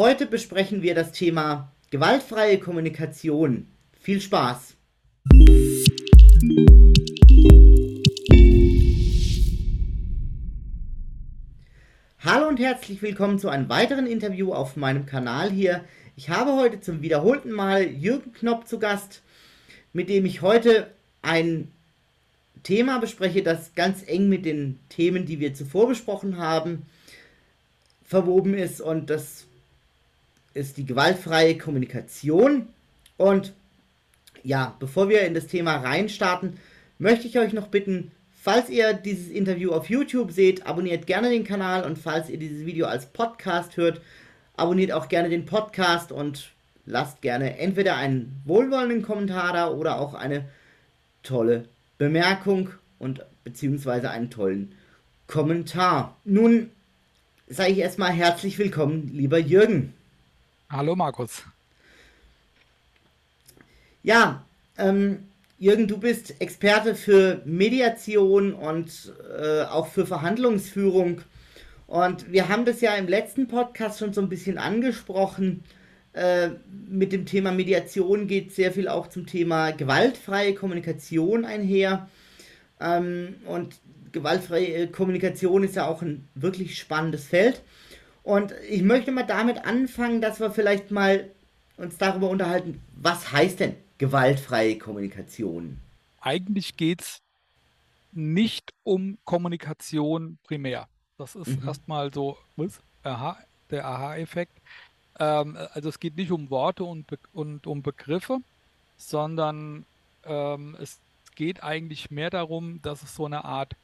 Heute besprechen wir das Thema gewaltfreie Kommunikation. Viel Spaß! Hallo und herzlich willkommen zu einem weiteren Interview auf meinem Kanal hier. Ich habe heute zum wiederholten Mal Jürgen Knopp zu Gast, mit dem ich heute ein Thema bespreche, das ganz eng mit den Themen, die wir zuvor besprochen haben, verwoben ist. Und das ist die gewaltfreie Kommunikation. Und ja, bevor wir in das Thema reinstarten, möchte ich euch noch bitten, falls ihr dieses Interview auf YouTube seht, abonniert gerne den Kanal und falls ihr dieses Video als Podcast hört, abonniert auch gerne den Podcast und lasst gerne entweder einen wohlwollenden Kommentar da oder auch eine tolle Bemerkung und beziehungsweise einen tollen Kommentar. Nun sage ich erstmal herzlich willkommen, lieber Jürgen. Hallo Markus. Ja, ähm, Jürgen, du bist Experte für Mediation und äh, auch für Verhandlungsführung. Und wir haben das ja im letzten Podcast schon so ein bisschen angesprochen. Äh, mit dem Thema Mediation geht sehr viel auch zum Thema gewaltfreie Kommunikation einher. Ähm, und gewaltfreie Kommunikation ist ja auch ein wirklich spannendes Feld. Und ich möchte mal damit anfangen, dass wir vielleicht mal uns darüber unterhalten, was heißt denn gewaltfreie Kommunikation? Eigentlich geht es nicht um Kommunikation primär. Das ist mhm. erstmal so was? Aha, der Aha-Effekt. Ähm, also es geht nicht um Worte und, Be und um Begriffe, sondern ähm, es geht eigentlich mehr darum, dass es so eine Art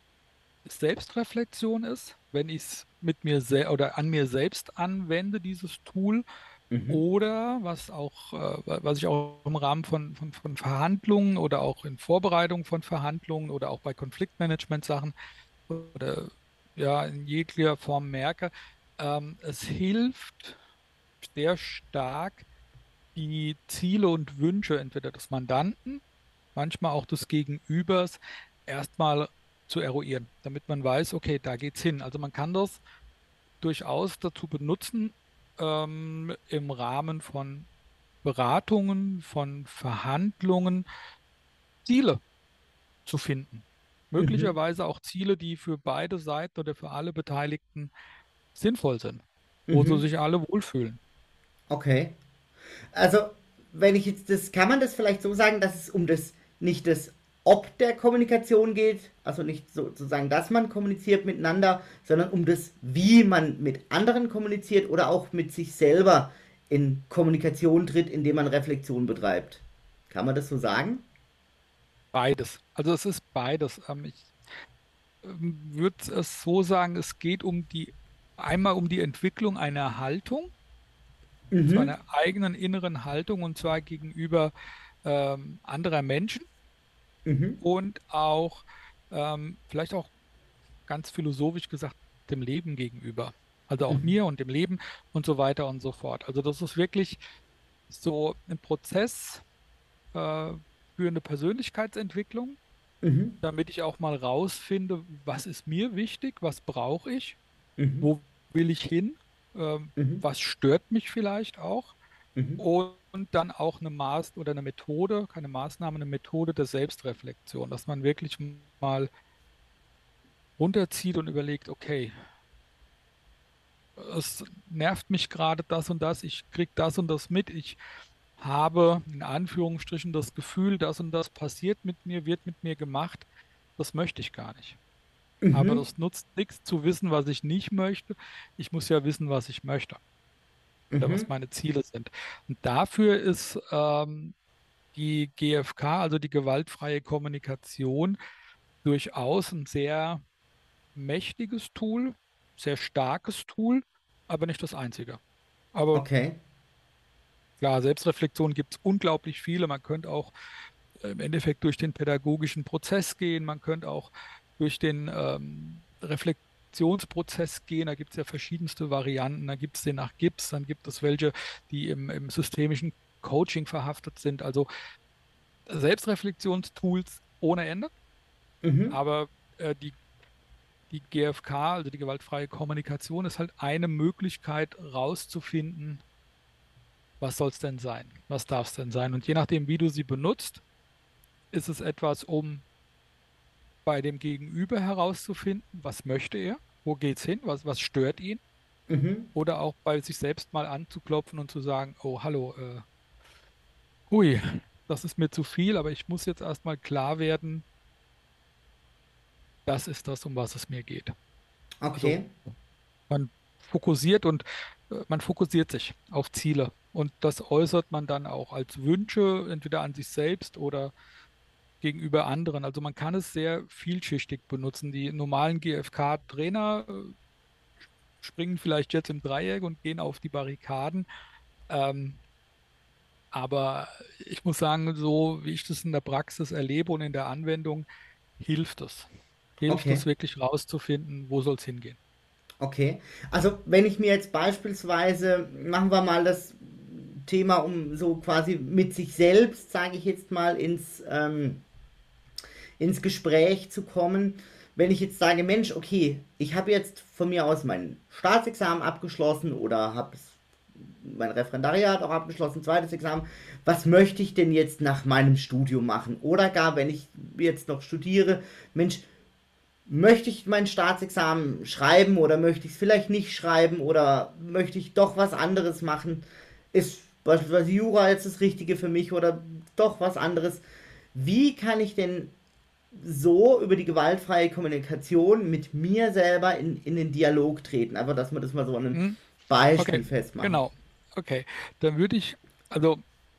Selbstreflexion ist, wenn ich es mit mir oder an mir selbst anwende, dieses Tool. Mhm. Oder was auch, äh, was ich auch im Rahmen von, von, von, Verhandlungen oder auch in Vorbereitung von Verhandlungen oder auch bei Konfliktmanagement-Sachen oder ja in jeglicher Form merke, ähm, es hilft sehr stark, die Ziele und Wünsche entweder des Mandanten, manchmal auch des Gegenübers erstmal zu eruieren, damit man weiß, okay, da geht's hin. Also man kann das durchaus dazu benutzen, ähm, im Rahmen von Beratungen, von Verhandlungen Ziele zu finden. Möglicherweise mhm. auch Ziele, die für beide Seiten oder für alle Beteiligten sinnvoll sind, wo mhm. sie sich alle wohlfühlen. Okay. Also, wenn ich jetzt das, kann man das vielleicht so sagen, dass es um das nicht das ob der Kommunikation geht, also nicht sozusagen, dass man kommuniziert miteinander, sondern um das, wie man mit anderen kommuniziert oder auch mit sich selber in Kommunikation tritt, indem man Reflexion betreibt. Kann man das so sagen? Beides. Also es ist beides. Ähm, ich ähm, würde es so sagen, es geht um die einmal um die Entwicklung einer Haltung, mhm. zu einer eigenen inneren Haltung und zwar gegenüber ähm, anderer Menschen mhm. und auch ähm, vielleicht auch ganz philosophisch gesagt dem Leben gegenüber. Also auch mhm. mir und dem Leben und so weiter und so fort. Also das ist wirklich so ein Prozess äh, für eine Persönlichkeitsentwicklung, mhm. damit ich auch mal rausfinde, was ist mir wichtig, was brauche ich, mhm. wo will ich hin, äh, was stört mich vielleicht auch. Mhm. Und dann auch eine Maß oder eine Methode, keine Maßnahme, eine Methode der Selbstreflexion, dass man wirklich mal runterzieht und überlegt, okay, es nervt mich gerade das und das, ich kriege das und das mit, ich habe in Anführungsstrichen das Gefühl, das und das passiert mit mir, wird mit mir gemacht, das möchte ich gar nicht. Mhm. Aber das nutzt nichts zu wissen, was ich nicht möchte. Ich muss ja wissen, was ich möchte oder was mhm. meine Ziele sind. Und dafür ist ähm, die GFK, also die gewaltfreie Kommunikation, durchaus ein sehr mächtiges Tool, sehr starkes Tool, aber nicht das einzige. Aber Okay. klar, Selbstreflexion gibt es unglaublich viele. Man könnte auch äh, im Endeffekt durch den pädagogischen Prozess gehen, man könnte auch durch den ähm, Reflekt Adaptionsprozess gehen. Da gibt es ja verschiedenste Varianten. Da gibt es den nach Gips, dann gibt es welche, die im, im systemischen Coaching verhaftet sind. Also Selbstreflexionstools ohne Ende. Mhm. Aber äh, die, die GFK, also die gewaltfreie Kommunikation, ist halt eine Möglichkeit rauszufinden, was soll es denn sein? Was darf es denn sein? Und je nachdem, wie du sie benutzt, ist es etwas, um bei dem Gegenüber herauszufinden, was möchte er, wo geht es hin, was, was stört ihn. Mhm. Oder auch bei sich selbst mal anzuklopfen und zu sagen, oh, hallo, äh, hui, das ist mir zu viel, aber ich muss jetzt erstmal klar werden, das ist das, um was es mir geht. Okay. Also, man fokussiert und äh, man fokussiert sich auf Ziele und das äußert man dann auch als Wünsche, entweder an sich selbst oder gegenüber anderen. Also man kann es sehr vielschichtig benutzen. Die normalen GFK-Trainer äh, springen vielleicht jetzt im Dreieck und gehen auf die Barrikaden. Ähm, aber ich muss sagen, so wie ich das in der Praxis erlebe und in der Anwendung, hilft es. Hilft okay. es wirklich rauszufinden, wo soll es hingehen. Okay. Also wenn ich mir jetzt beispielsweise, machen wir mal das Thema, um so quasi mit sich selbst, sage ich jetzt mal, ins, ähm, ins Gespräch zu kommen. Wenn ich jetzt sage, Mensch, okay, ich habe jetzt von mir aus mein Staatsexamen abgeschlossen oder habe mein Referendariat auch abgeschlossen, zweites Examen. Was möchte ich denn jetzt nach meinem Studium machen? Oder gar, wenn ich jetzt noch studiere, Mensch, möchte ich mein Staatsexamen schreiben oder möchte ich es vielleicht nicht schreiben oder möchte ich doch was anderes machen? Ist beispielsweise Jura jetzt das Richtige für mich oder doch was anderes? Wie kann ich denn so über die gewaltfreie Kommunikation mit mir selber in, in den Dialog treten? Einfach, dass man das mal so an einem hm. Beispiel okay. festmacht. Genau, okay. Dann würde ich, also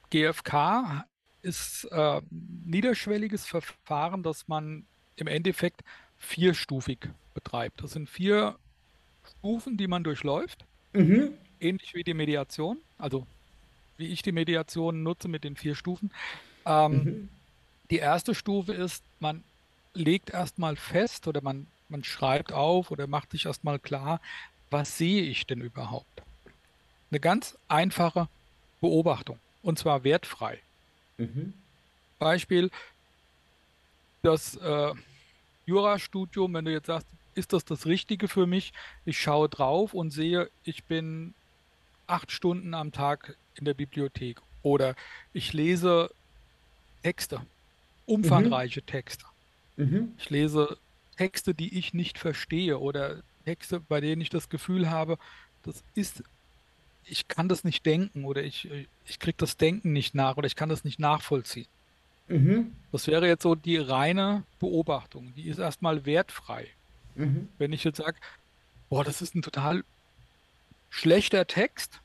GFK ist äh, niederschwelliges Verfahren, das man im Endeffekt vierstufig betreibt. Das sind vier Stufen, die man durchläuft. Mhm. Ähnlich wie die Mediation, also wie ich die Mediation nutze mit den vier Stufen. Ähm, mhm. Die erste Stufe ist, man legt erstmal fest oder man, man schreibt auf oder macht sich erstmal klar, was sehe ich denn überhaupt? Eine ganz einfache Beobachtung und zwar wertfrei. Mhm. Beispiel, das äh, Jurastudium, wenn du jetzt sagst, ist das das Richtige für mich? Ich schaue drauf und sehe, ich bin acht Stunden am Tag in der Bibliothek oder ich lese Texte, umfangreiche mhm. Texte. Mhm. Ich lese Texte, die ich nicht verstehe oder Texte, bei denen ich das Gefühl habe, das ist, ich kann das nicht denken oder ich, ich kriege das Denken nicht nach oder ich kann das nicht nachvollziehen. Mhm. Das wäre jetzt so die reine Beobachtung. Die ist erstmal wertfrei. Mhm. Wenn ich jetzt sage, boah, das ist ein total schlechter Text,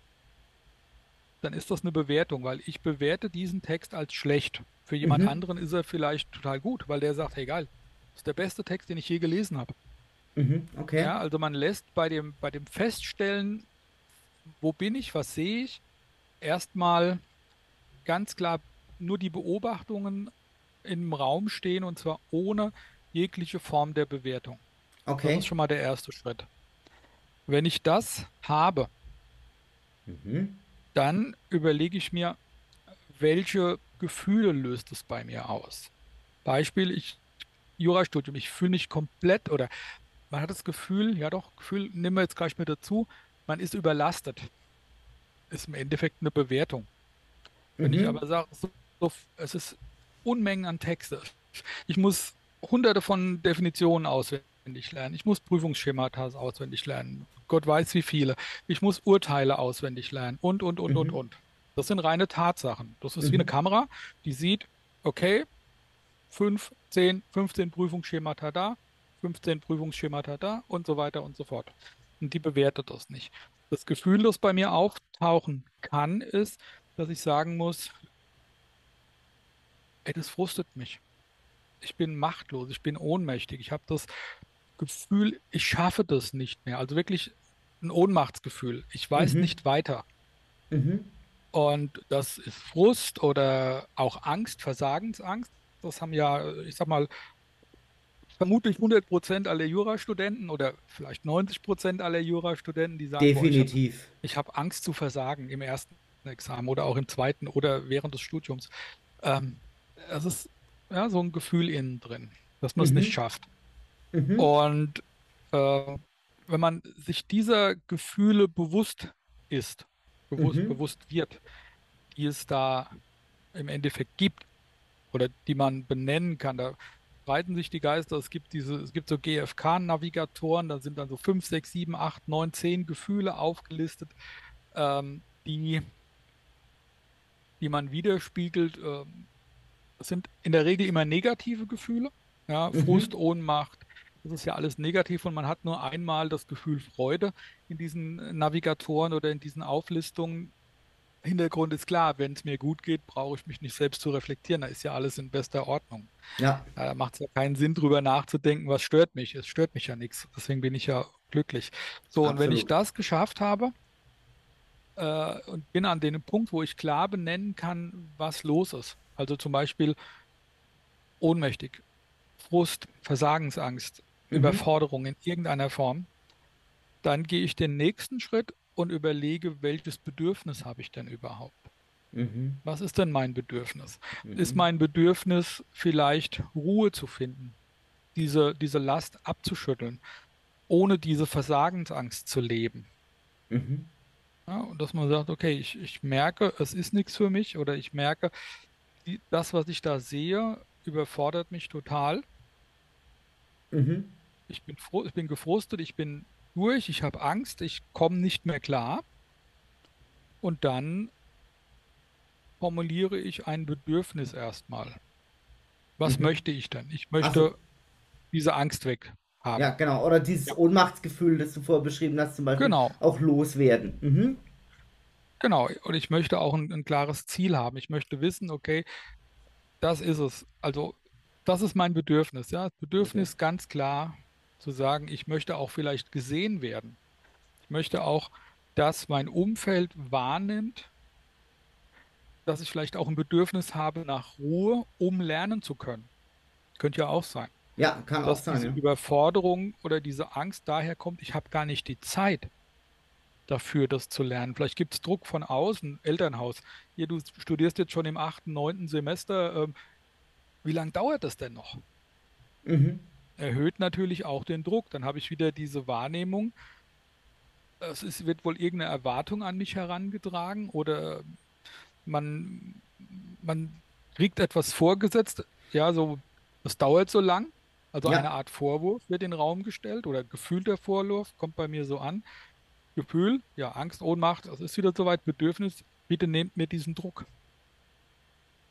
dann ist das eine Bewertung, weil ich bewerte diesen Text als schlecht. Für jemand mhm. anderen ist er vielleicht total gut, weil der sagt, hey geil, das ist der beste Text, den ich je gelesen habe. Mhm. Okay. Ja, also man lässt bei dem, bei dem Feststellen, wo bin ich, was sehe ich, erstmal ganz klar nur die Beobachtungen im Raum stehen und zwar ohne jegliche Form der Bewertung. Okay. Das ist schon mal der erste Schritt. Wenn ich das habe, mhm. dann überlege ich mir, welche Gefühle löst es bei mir aus. Beispiel, ich Jurastudium, ich fühle mich komplett oder man hat das Gefühl, ja doch, Gefühl, nehmen wir jetzt gleich mit dazu, man ist überlastet. Ist im Endeffekt eine Bewertung. Wenn mhm. ich aber sage, so, so, es ist Unmengen an Texte. Ich muss hunderte von Definitionen auswendig lernen. Ich muss Prüfungsschemata auswendig lernen. Gott weiß wie viele. Ich muss Urteile auswendig lernen und, und, und, mhm. und, und. Das sind reine Tatsachen. Das ist mhm. wie eine Kamera, die sieht, okay, 5, 10, 15 Prüfungsschemata da, 15 Prüfungsschemata da und so weiter und so fort. Und die bewertet das nicht. Das Gefühl, das bei mir auftauchen kann, ist, dass ich sagen muss, ey, das frustet mich. Ich bin machtlos, ich bin ohnmächtig. Ich habe das Gefühl, ich schaffe das nicht mehr. Also wirklich ein Ohnmachtsgefühl. Ich weiß mhm. nicht weiter. Mhm. Und das ist Frust oder auch Angst, Versagensangst. Das haben ja, ich sag mal, vermutlich 100 Prozent aller Jurastudenten oder vielleicht 90 Prozent aller Jurastudenten, die sagen, definitiv. Boah, ich habe hab Angst zu versagen im ersten Examen oder auch im zweiten oder während des Studiums. Ähm, es ist ja so ein Gefühl innen drin, dass man mhm. es nicht schafft. Mhm. Und äh, wenn man sich dieser Gefühle bewusst ist, bewusst, Mhm. bewusst wird, die es da im Endeffekt gibt oder die man benennen kann, da breiten sich die Geister. Es gibt diese, es gibt so GFK-Navigatoren, da sind dann so fünf, sechs, sieben, acht, neun, zehn Gefühle aufgelistet, ähm, die, die man widerspiegelt. Ähm, das sind in der Regel immer negative Gefühle, ja, Mhm. Frust, Ohnmacht. Das ist ja alles negativ und man hat nur einmal das Gefühl Freude in diesen Navigatoren oder in diesen Auflistungen. Hintergrund ist klar, wenn es mir gut geht, brauche ich mich nicht selbst zu reflektieren. Da ist ja alles in bester Ordnung. Ja, Da macht es ja keinen Sinn, drüber nachzudenken, was stört mich. Es stört mich ja nichts. Deswegen bin ich ja glücklich. So, und wenn ich absolut. das geschafft habe äh, und bin an dem Punkt, wo ich klar benennen kann, was los ist. Also zum Beispiel ohnmächtig, Frust, Versagensangst, Mhm. Überforderung in irgendeiner Form, dann gehe ich den nächsten Schritt und überlege, welches Bedürfnis habe ich denn überhaupt? Mhm. Was ist denn mein Bedürfnis? Ist Mhm. mein Bedürfnis vielleicht Ruhe zu finden, diese, diese Last abzuschütteln, ohne diese Versagensangst zu leben? Mhm. Ja, und dass man sagt, okay, ich, ich merke, es ist nichts für mich oder ich merke, die, das, was ich da sehe, überfordert mich total. Mhm. Ich bin froh, ich bin gefrustet, ich bin durch, ich habe Angst, ich komme nicht mehr klar. Und dann formuliere ich ein Bedürfnis erstmal. Was Mhm. möchte ich denn? Ich möchte diese Angst weg ja, haben. genau. Oder dieses Ja, Ohnmachtsgefühl, das du vorher beschrieben hast, zum Beispiel genau, auch loswerden. Mhm. genau. Und ich möchte auch ein, ein klares Ziel haben. Ich möchte wissen, okay, das ist es. Also, das ist mein Bedürfnis. Ja, das Okay. Bedürfnis ganz klar zu sagen, ich möchte auch vielleicht gesehen werden. Ich möchte auch, dass mein Umfeld wahrnimmt, dass ich vielleicht auch ein Bedürfnis habe nach Ruhe, um lernen zu können. Könnte ja auch sein, Ja, kann auch dass sein, diese ja. Überforderung oder diese Angst daher kommt, ich habe gar nicht die Zeit dafür, das zu lernen. Vielleicht gibt es Druck von außen, Elternhaus. Hier, du studierst jetzt schon im achten, neunten Semester. Ähm, wie lange dauert das denn noch? Mhm. Erhöht natürlich auch den Druck. Dann habe ich wieder diese Wahrnehmung, es ist, wird wohl irgendeine Erwartung an mich herangetragen oder man, man kriegt etwas vorgesetzt, ja, so, das dauert so lang. Also eine Ja. Art Vorwurf wird in den Raum gestellt oder gefühlter Vorwurf kommt bei mir so an. Gefühl, ja, Angst, Ohnmacht, das ist wieder soweit. Bedürfnis, bitte nehmt mir diesen Druck.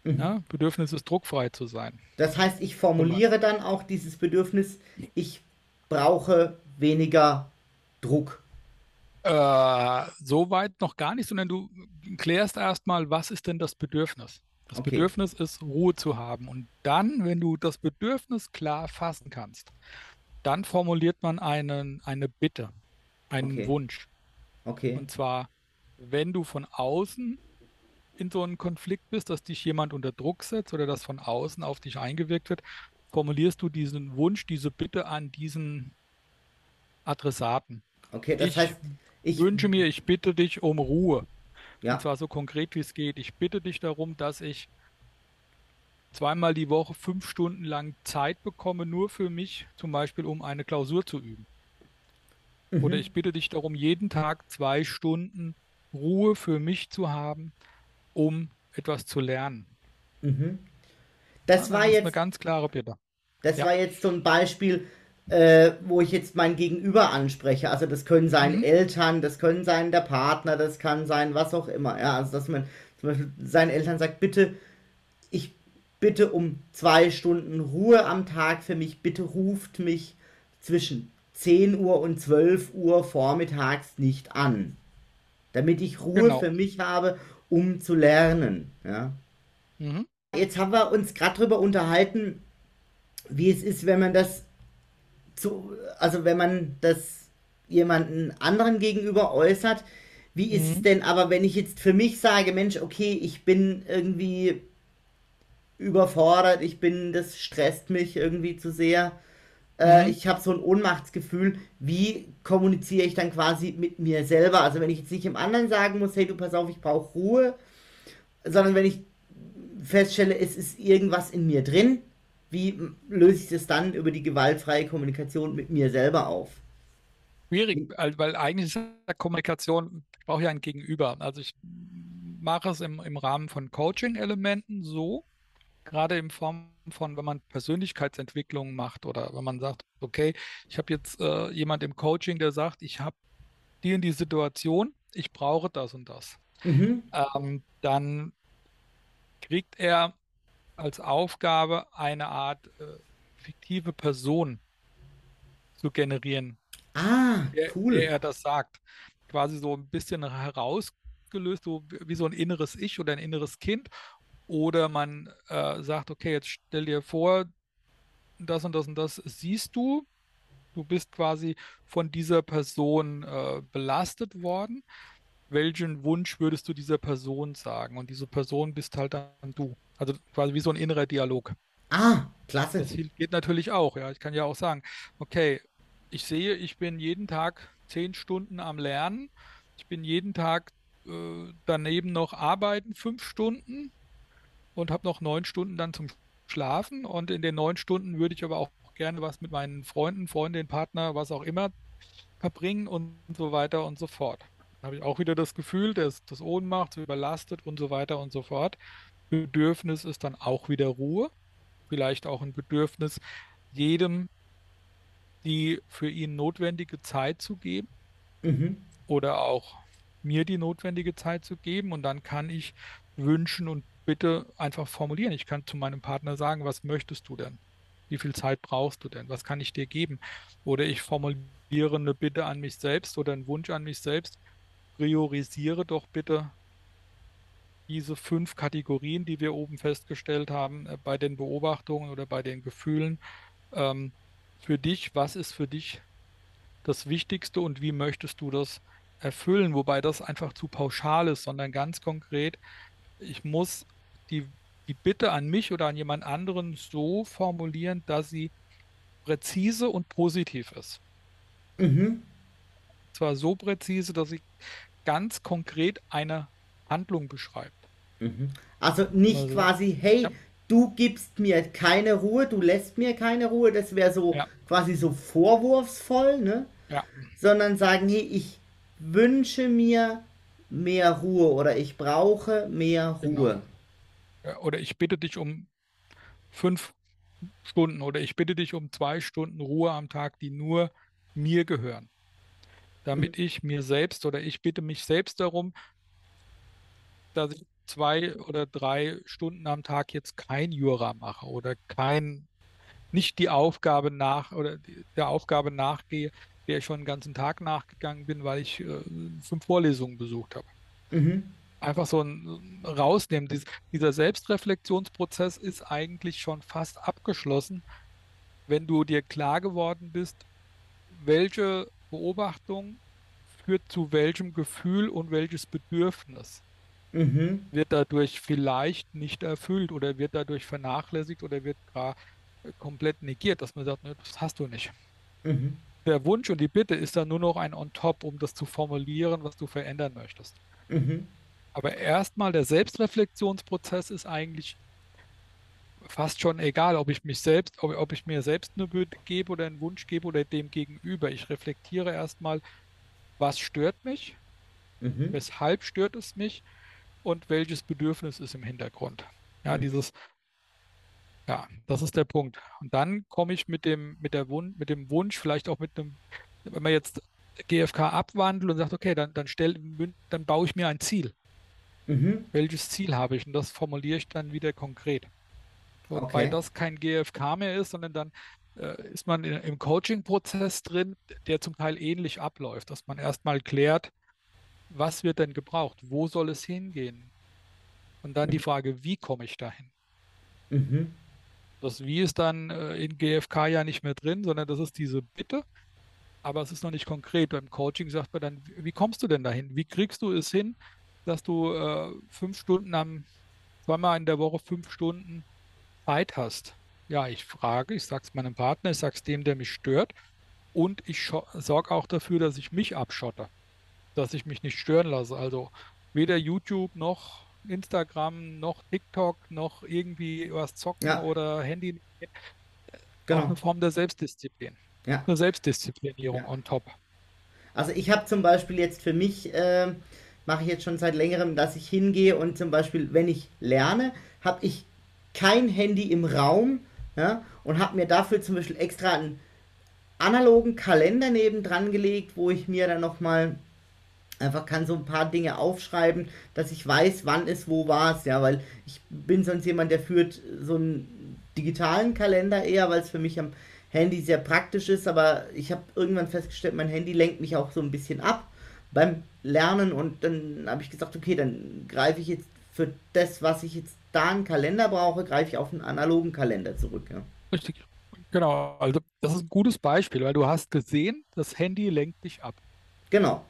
Mhm. Ja, Bedürfnis ist druckfrei zu sein. Das heißt, ich formuliere dann auch dieses Bedürfnis, ich brauche weniger Druck. Äh, so weit noch gar nicht, sondern du klärst erstmal, was ist denn das Bedürfnis? Das Okay. Bedürfnis ist, Ruhe zu haben. Und dann, wenn du das Bedürfnis klar fassen kannst, dann formuliert man einen, eine Bitte, einen Okay. Wunsch. Okay. Und zwar, wenn du von außen in so einen Konflikt bist, dass dich jemand unter Druck setzt oder dass von außen auf dich eingewirkt wird, formulierst du diesen Wunsch, diese Bitte an diesen Adressaten. Okay, das Ich heißt, ich, wünsche mir, ich bitte dich um Ruhe. Und ja, zwar so konkret wie es geht. Ich bitte dich darum, dass ich zweimal die Woche fünf Stunden lang Zeit bekomme, nur für mich, zum Beispiel um eine Klausur zu üben. Oder mhm. ich bitte dich darum, jeden Tag zwei Stunden Ruhe für mich zu haben, um etwas zu lernen. Mhm. Das war ist eine jetzt, ganz klare Bitte. das Ja. war jetzt so ein Beispiel, äh, wo ich jetzt mein Gegenüber anspreche. Also das können sein Mhm. Eltern, das können sein der Partner, das kann sein was auch immer. Ja, also dass man zum Beispiel seinen Eltern sagt, bitte, ich bitte um zwei Stunden Ruhe am Tag für mich. Bitte ruft mich zwischen 10 Uhr und 12 Uhr vormittags nicht an, damit ich Ruhe Genau. für mich habe, um zu lernen. Ja. Mhm. Jetzt haben wir uns gerade darüber unterhalten, wie es ist, wenn man das zu, also wenn man das jemanden anderen gegenüber äußert. Wie ist es Mhm. denn aber, wenn ich jetzt für mich sage, Mensch, okay, ich bin irgendwie überfordert, ich bin, das stresst mich irgendwie zu sehr. Äh, Mhm. ich habe so ein Ohnmachtsgefühl. Wie kommuniziere ich dann quasi mit mir selber? Also wenn ich jetzt nicht dem anderen sagen muss, hey, du pass auf, ich brauche Ruhe, sondern wenn ich feststelle, es ist irgendwas in mir drin, wie löse ich das dann über die gewaltfreie Kommunikation mit mir selber auf? Schwierig, weil eigentlich ist Kommunikation, ich brauche ja ein Gegenüber. Also ich mache es im, im Rahmen von Coaching-Elementen so, gerade in Form von, wenn man Persönlichkeitsentwicklung macht oder wenn man sagt, okay, ich habe jetzt äh, jemand im Coaching, der sagt, ich habe die in die Situation, ich brauche das und das. Mhm. Ähm, dann kriegt er als Aufgabe eine Art äh, fiktive Person zu generieren. Ah, cool. Der, der er das sagt. Quasi so ein bisschen herausgelöst, so wie so ein inneres Ich oder ein inneres Kind. Oder man äh, sagt, okay, jetzt stell dir vor, das und das und das siehst du. Du bist quasi von dieser Person äh, belastet worden. Welchen Wunsch würdest du dieser Person sagen? Und diese Person bist halt dann du. Also quasi wie so ein innerer Dialog. Ah, klasse. Das geht natürlich auch, ja. Ich kann ja auch sagen, okay, ich sehe, ich bin jeden Tag zehn Stunden am Lernen. Ich bin jeden Tag äh, daneben noch arbeiten, fünf Stunden und habe noch neun Stunden dann zum Schlafen. Und in den neun Stunden würde ich aber auch gerne was mit meinen Freunden, Freundinnen, Partner, was auch immer verbringen und so weiter und so fort. Da habe ich auch wieder das Gefühl, dass das Ohnmacht überlastet und so weiter und so fort. Bedürfnis ist dann auch wieder Ruhe. Vielleicht auch ein Bedürfnis, jedem die für ihn notwendige Zeit zu geben mhm. oder auch mir die notwendige Zeit zu geben und dann kann ich wünschen und bitte einfach formulieren. Ich kann zu meinem Partner sagen, was möchtest du denn? Wie viel Zeit brauchst du denn? Was kann ich dir geben? Oder ich formuliere eine Bitte an mich selbst oder einen Wunsch an mich selbst. Priorisiere doch bitte diese fünf Kategorien, die wir oben festgestellt haben, äh, bei den Beobachtungen oder bei den Gefühlen. Ähm, für dich, was ist für dich das Wichtigste und wie möchtest du das erfüllen? Wobei das einfach zu pauschal ist, sondern ganz konkret, ich muss die, die Bitte an mich oder an jemand anderen so formulieren, dass sie präzise und positiv ist. Mhm. Zwar so präzise, dass sie ganz konkret eine Handlung beschreibt. Mhm. Also nicht also, quasi, hey, ja du gibst mir keine Ruhe, du lässt mir keine Ruhe, das wäre so ja. quasi so vorwurfsvoll, ne? Ja. Sondern sagen, hey, ich wünsche mir mehr Ruhe oder ich brauche mehr genau. Ruhe. Genau. Oder ich bitte dich um fünf Stunden oder ich bitte dich um zwei Stunden Ruhe am Tag, die nur mir gehören. Damit mhm. ich mir selbst oder ich bitte mich selbst darum, dass ich zwei oder drei Stunden am Tag jetzt kein Jura mache oder kein, nicht die Aufgabe nach oder der Aufgabe nachgehe, der ich schon den ganzen Tag nachgegangen bin, weil ich äh, fünf Vorlesungen besucht habe. Mhm. Einfach so ein rausnehmen. Dies, dieser Selbstreflexionsprozess ist eigentlich schon fast abgeschlossen, wenn du dir klar geworden bist, welche Beobachtung führt zu welchem Gefühl und welches Bedürfnis mhm. wird dadurch vielleicht nicht erfüllt oder wird dadurch vernachlässigt oder wird gar komplett negiert, dass man sagt, ne, das hast du nicht. Mhm. Der Wunsch und die Bitte ist dann nur noch ein On-Top, um das zu formulieren, was du verändern möchtest. Mhm. Aber erstmal der Selbstreflexionsprozess ist eigentlich fast schon egal, ob ich mich selbst, ob, ob ich mir selbst eine Bitte gebe oder einen Wunsch gebe oder dem gegenüber. Ich reflektiere erstmal, was stört mich, mhm. weshalb stört es mich und welches Bedürfnis ist im Hintergrund. Ja, mhm. dieses, ja, das ist der Punkt. Und dann komme ich mit dem, mit der Wunsch, mit dem Wunsch, vielleicht auch mit einem, wenn man jetzt GFK abwandelt und sagt, okay, dann, dann stell, dann baue ich mir ein Ziel. Mhm. Welches Ziel habe ich? Und das formuliere ich dann wieder konkret. Und okay. weil das kein GFK mehr ist, sondern dann äh, ist man in, im Coaching-Prozess drin, der zum Teil ähnlich abläuft, dass man erstmal klärt, was wird denn gebraucht? Wo soll es hingehen? Und dann die mhm. Frage, wie komme ich dahin? Mhm. Das Wie ist dann äh, in GFK ja nicht mehr drin, sondern das ist diese Bitte, aber es ist noch nicht konkret. Beim Coaching sagt man dann, wie kommst du denn dahin? Wie kriegst du es hin, dass du äh, fünf Stunden am, zweimal in der Woche fünf Stunden Zeit hast? Ja, ich frage, ich sage es meinem Partner, ich sage es dem, der mich stört und ich sorge auch dafür, dass ich mich abschotte dass ich mich nicht stören lasse. Also weder YouTube noch Instagram noch TikTok noch irgendwie was zocken ja. oder Handy. Genau. Auch eine Form der Selbstdisziplin. Ja. Eine Selbstdisziplinierung ja. on top. Also ich habe zum Beispiel jetzt für mich, äh, mache ich jetzt schon seit längerem, dass ich hingehe und zum Beispiel, wenn ich lerne, habe ich kein Handy im Raum ja, und habe mir dafür zum Beispiel extra einen analogen Kalender nebendran gelegt, wo ich mir dann nochmal einfach kann so ein paar Dinge aufschreiben, dass ich weiß, wann es wo war es, ja, weil ich bin sonst jemand, der führt so einen digitalen Kalender eher, weil es für mich am Handy sehr praktisch ist, aber ich habe irgendwann festgestellt, mein Handy lenkt mich auch so ein bisschen ab beim Lernen und dann habe ich gesagt, okay, dann greife ich jetzt für das, was ich jetzt da einen Kalender brauche, greife ich auf einen analogen Kalender zurück. Ja. Richtig. Genau, also das ist ein gutes Beispiel, weil du hast gesehen, das Handy lenkt dich ab. Genau.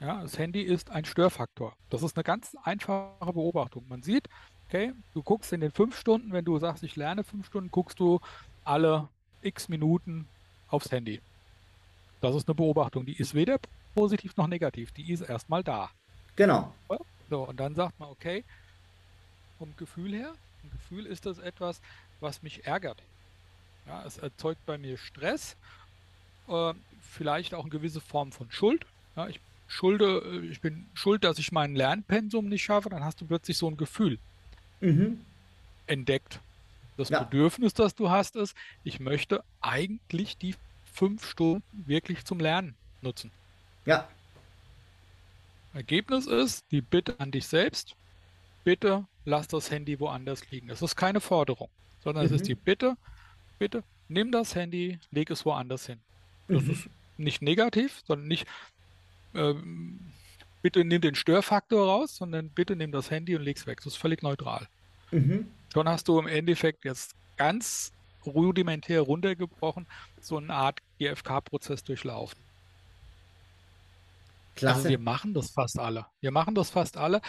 Ja, das Handy ist ein Störfaktor. Das ist eine ganz einfache Beobachtung. Man sieht, okay, du guckst in den fünf Stunden, wenn du sagst, ich lerne fünf Stunden, guckst du alle x Minuten aufs Handy. Das ist eine Beobachtung, die ist weder positiv noch negativ, die ist erstmal da. Genau. So, und dann sagt man, okay, vom Gefühl her, vom Gefühl ist das etwas, was mich ärgert. Ja, es erzeugt bei mir Stress, äh, vielleicht auch eine gewisse Form von Schuld. Ja, ich schulde, äh, ich bin schuld, dass ich mein Lernpensum nicht schaffe, dann hast du plötzlich so ein Gefühl mhm. entdeckt. Das ja. Bedürfnis, das du hast, ist, ich möchte eigentlich die fünf Stunden wirklich zum Lernen nutzen. Ja. Ergebnis ist die Bitte an dich selbst, bitte lass das Handy woanders liegen. Es ist keine Forderung, sondern mhm. es ist mhm. die Bitte, bitte nimm das Handy, leg es woanders hin. Das mhm. ist nicht negativ, sondern nicht, ähm, bitte nimm den Störfaktor raus, sondern bitte nimm das Handy und leg es weg. Das ist völlig neutral. Mhm. Schon hast du im Endeffekt jetzt ganz rudimentär runtergebrochen so eine Art GFK-Prozess durchlaufen. Also Klasse. Also wir machen das fast alle. Wir machen das fast alle.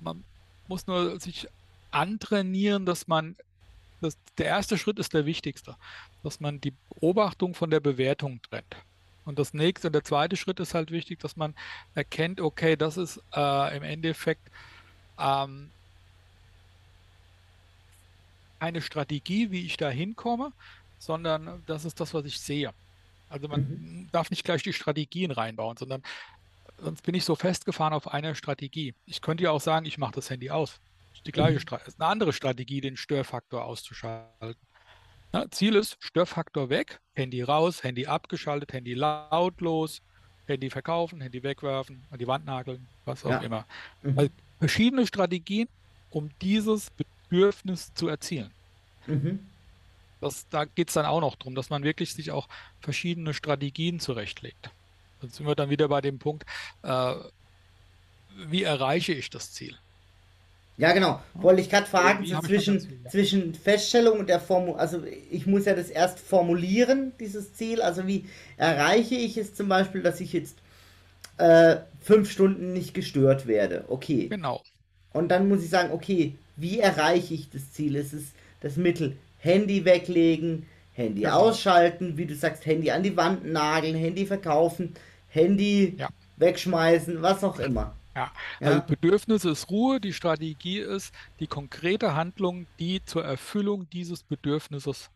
Man muss nur sich antrainieren, dass man, das, der erste Schritt ist der wichtigste, dass man die Beobachtung von der Bewertung trennt. Und das nächste, der zweite Schritt ist halt wichtig, dass man erkennt, okay, das ist äh, im Endeffekt ähm, eine Strategie, wie ich da hinkomme, sondern das ist das, was ich sehe. Also man mhm. darf nicht gleich die Strategien reinbauen, sondern sonst bin ich so festgefahren auf einer Strategie. Ich könnte ja auch sagen, ich mache das Handy aus. Das ist die gleiche mhm. Strategie. ist eine andere Strategie, den Störfaktor auszuschalten. Na, Ziel ist Störfaktor weg, Handy raus, Handy abgeschaltet, Handy lautlos, Handy verkaufen, Handy wegwerfen, an die Wand nageln, was auch ja. immer. Mhm. Also verschiedene Strategien, um dieses Bedürfnis zu erzielen. Mhm. Das, da geht es dann auch noch darum, dass man wirklich sich auch verschiedene Strategien zurechtlegt. Dann sind wir dann wieder bei dem Punkt, äh, wie erreiche ich das Ziel? Ja, genau. Wollte ich gerade fragen, so zwischen, Ziel, ja. zwischen Feststellung und der Formel, also ich muss ja das erst formulieren, dieses Ziel. Also wie erreiche ich es zum Beispiel, dass ich jetzt äh, fünf Stunden nicht gestört werde? Okay. Genau. Und dann muss ich sagen, okay, wie erreiche ich das Ziel? Es ist das Mittel Handy weglegen, Handy genau. ausschalten, wie du sagst, Handy an die Wand nageln, Handy verkaufen, Handy ja. wegschmeißen, was auch immer. Ja, also ja. Bedürfnis ist Ruhe, die Strategie ist die konkrete Handlung, die zur Erfüllung dieses Bedürfnisses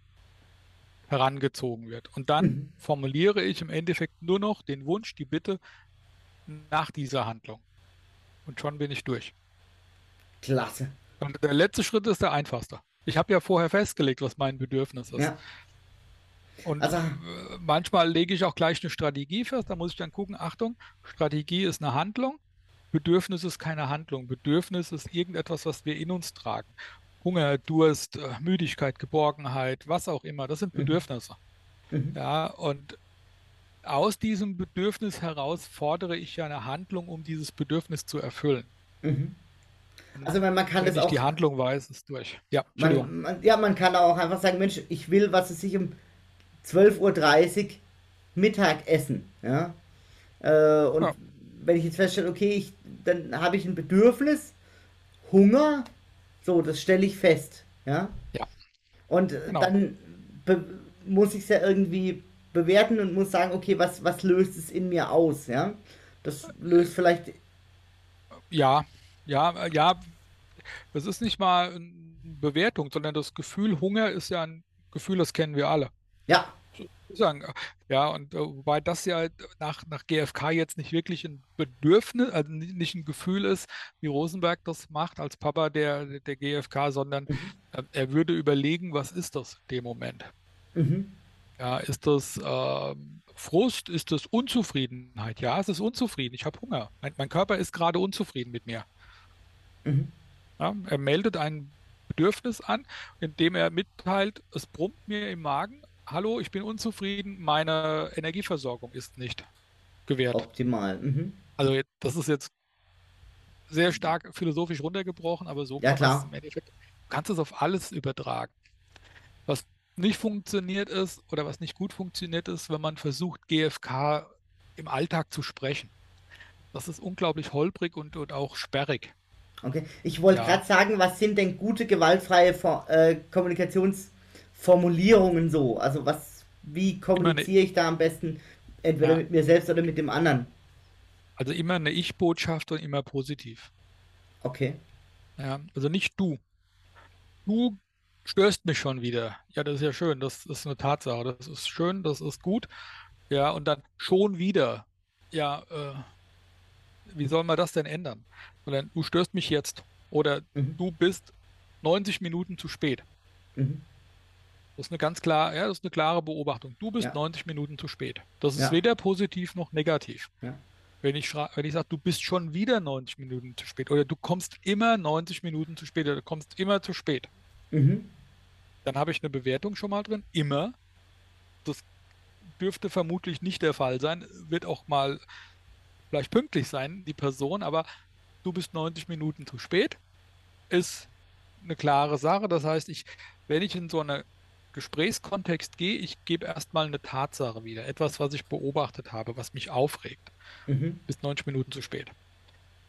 herangezogen wird. Und dann mhm. formuliere ich im Endeffekt nur noch den Wunsch, die Bitte nach dieser Handlung. Und schon bin ich durch. Klasse. Und der letzte Schritt ist der einfachste. Ich habe ja vorher festgelegt, was mein Bedürfnis ist. Ja. Und also, manchmal lege ich auch gleich eine Strategie fest. Da muss ich dann gucken, Achtung, Strategie ist eine Handlung, Bedürfnis ist keine Handlung. Bedürfnis ist irgendetwas, was wir in uns tragen. Hunger, Durst, äh, Müdigkeit, Geborgenheit, was auch immer. Das sind mhm. Bedürfnisse. Mhm. Ja, und aus diesem Bedürfnis heraus fordere ich ja eine Handlung, um dieses Bedürfnis zu erfüllen. Mhm. Also man, man kann Wenn das auch. die Handlung weiß, ist durch. Ja, man, man, ja, man kann auch einfach sagen, Mensch, ich will, was es sich um 12.30 Uhr Mittag essen. Ja? Äh, und ja. wenn ich jetzt feststelle, okay, ich, dann habe ich ein Bedürfnis, Hunger, so, das stelle ich fest. Ja. ja. Und genau. dann muss ich es ja irgendwie bewerten und muss sagen, okay, was, was löst es in mir aus? Ja. Das löst vielleicht. Ja, ja, ja, das ist nicht mal eine Bewertung, sondern das Gefühl Hunger ist ja ein Gefühl, das kennen wir alle. Ja. sagen. Ja, und äh, wobei das ja nach, nach GfK jetzt nicht wirklich ein Bedürfnis, also nicht ein Gefühl ist, wie Rosenberg das macht als Papa der, der GfK, sondern mhm. äh, er würde überlegen, was ist das in dem Moment? Mhm. Ja, ist das äh, Frust? Ist das Unzufriedenheit? Ja, es ist unzufrieden. Ich habe Hunger. Mein, mein, Körper ist gerade unzufrieden mit mir. Mhm. Ja, er meldet ein Bedürfnis an, indem er mitteilt, es brummt mir im Magen, hallo, ich bin unzufrieden, meine Energieversorgung ist nicht gewährt. Optimal. Mhm. Also das ist jetzt sehr stark philosophisch runtergebrochen, aber so ja, kann klar. im Endeffekt, du kannst es auf alles übertragen. Was nicht funktioniert ist oder was nicht gut funktioniert ist, wenn man versucht, GFK im Alltag zu sprechen. Das ist unglaublich holprig und, und auch sperrig. Okay, ich wollte ja. gerade sagen, was sind denn gute gewaltfreie äh, Kommunikations- Formulierungen so? Also was, wie kommuniziere ich da am besten, entweder ja. mit mir selbst oder mit dem anderen? Also immer eine Ich-Botschaft und immer positiv. Okay. Ja, also nicht du. Du störst mich schon wieder. Ja, das ist ja schön, das ist eine Tatsache. Das ist schön, das ist gut. Ja, und dann schon wieder. Ja, äh, wie soll man das denn ändern? Sondern du störst mich jetzt. Oder mhm. du bist 90 Minuten zu spät. Mhm. Das ist eine ganz klar, ja, das ist eine klare Beobachtung. Du bist ja. 90 Minuten zu spät. Das ist ja. weder positiv noch negativ. Ja. Wenn ich, wenn ich sage, du bist schon wieder 90 Minuten zu spät oder du kommst immer 90 Minuten zu spät oder du kommst immer zu spät, mhm. dann habe ich eine Bewertung schon mal drin. Immer. Das dürfte vermutlich nicht der Fall sein. Wird auch mal vielleicht pünktlich sein, die Person, aber du bist 90 Minuten zu spät, ist eine klare Sache. Das heißt, ich, wenn ich in so eine Gesprächskontext gehe, ich gebe erstmal eine Tatsache wieder, etwas, was ich beobachtet habe, was mich aufregt. Mhm. Bis 90 Minuten zu spät.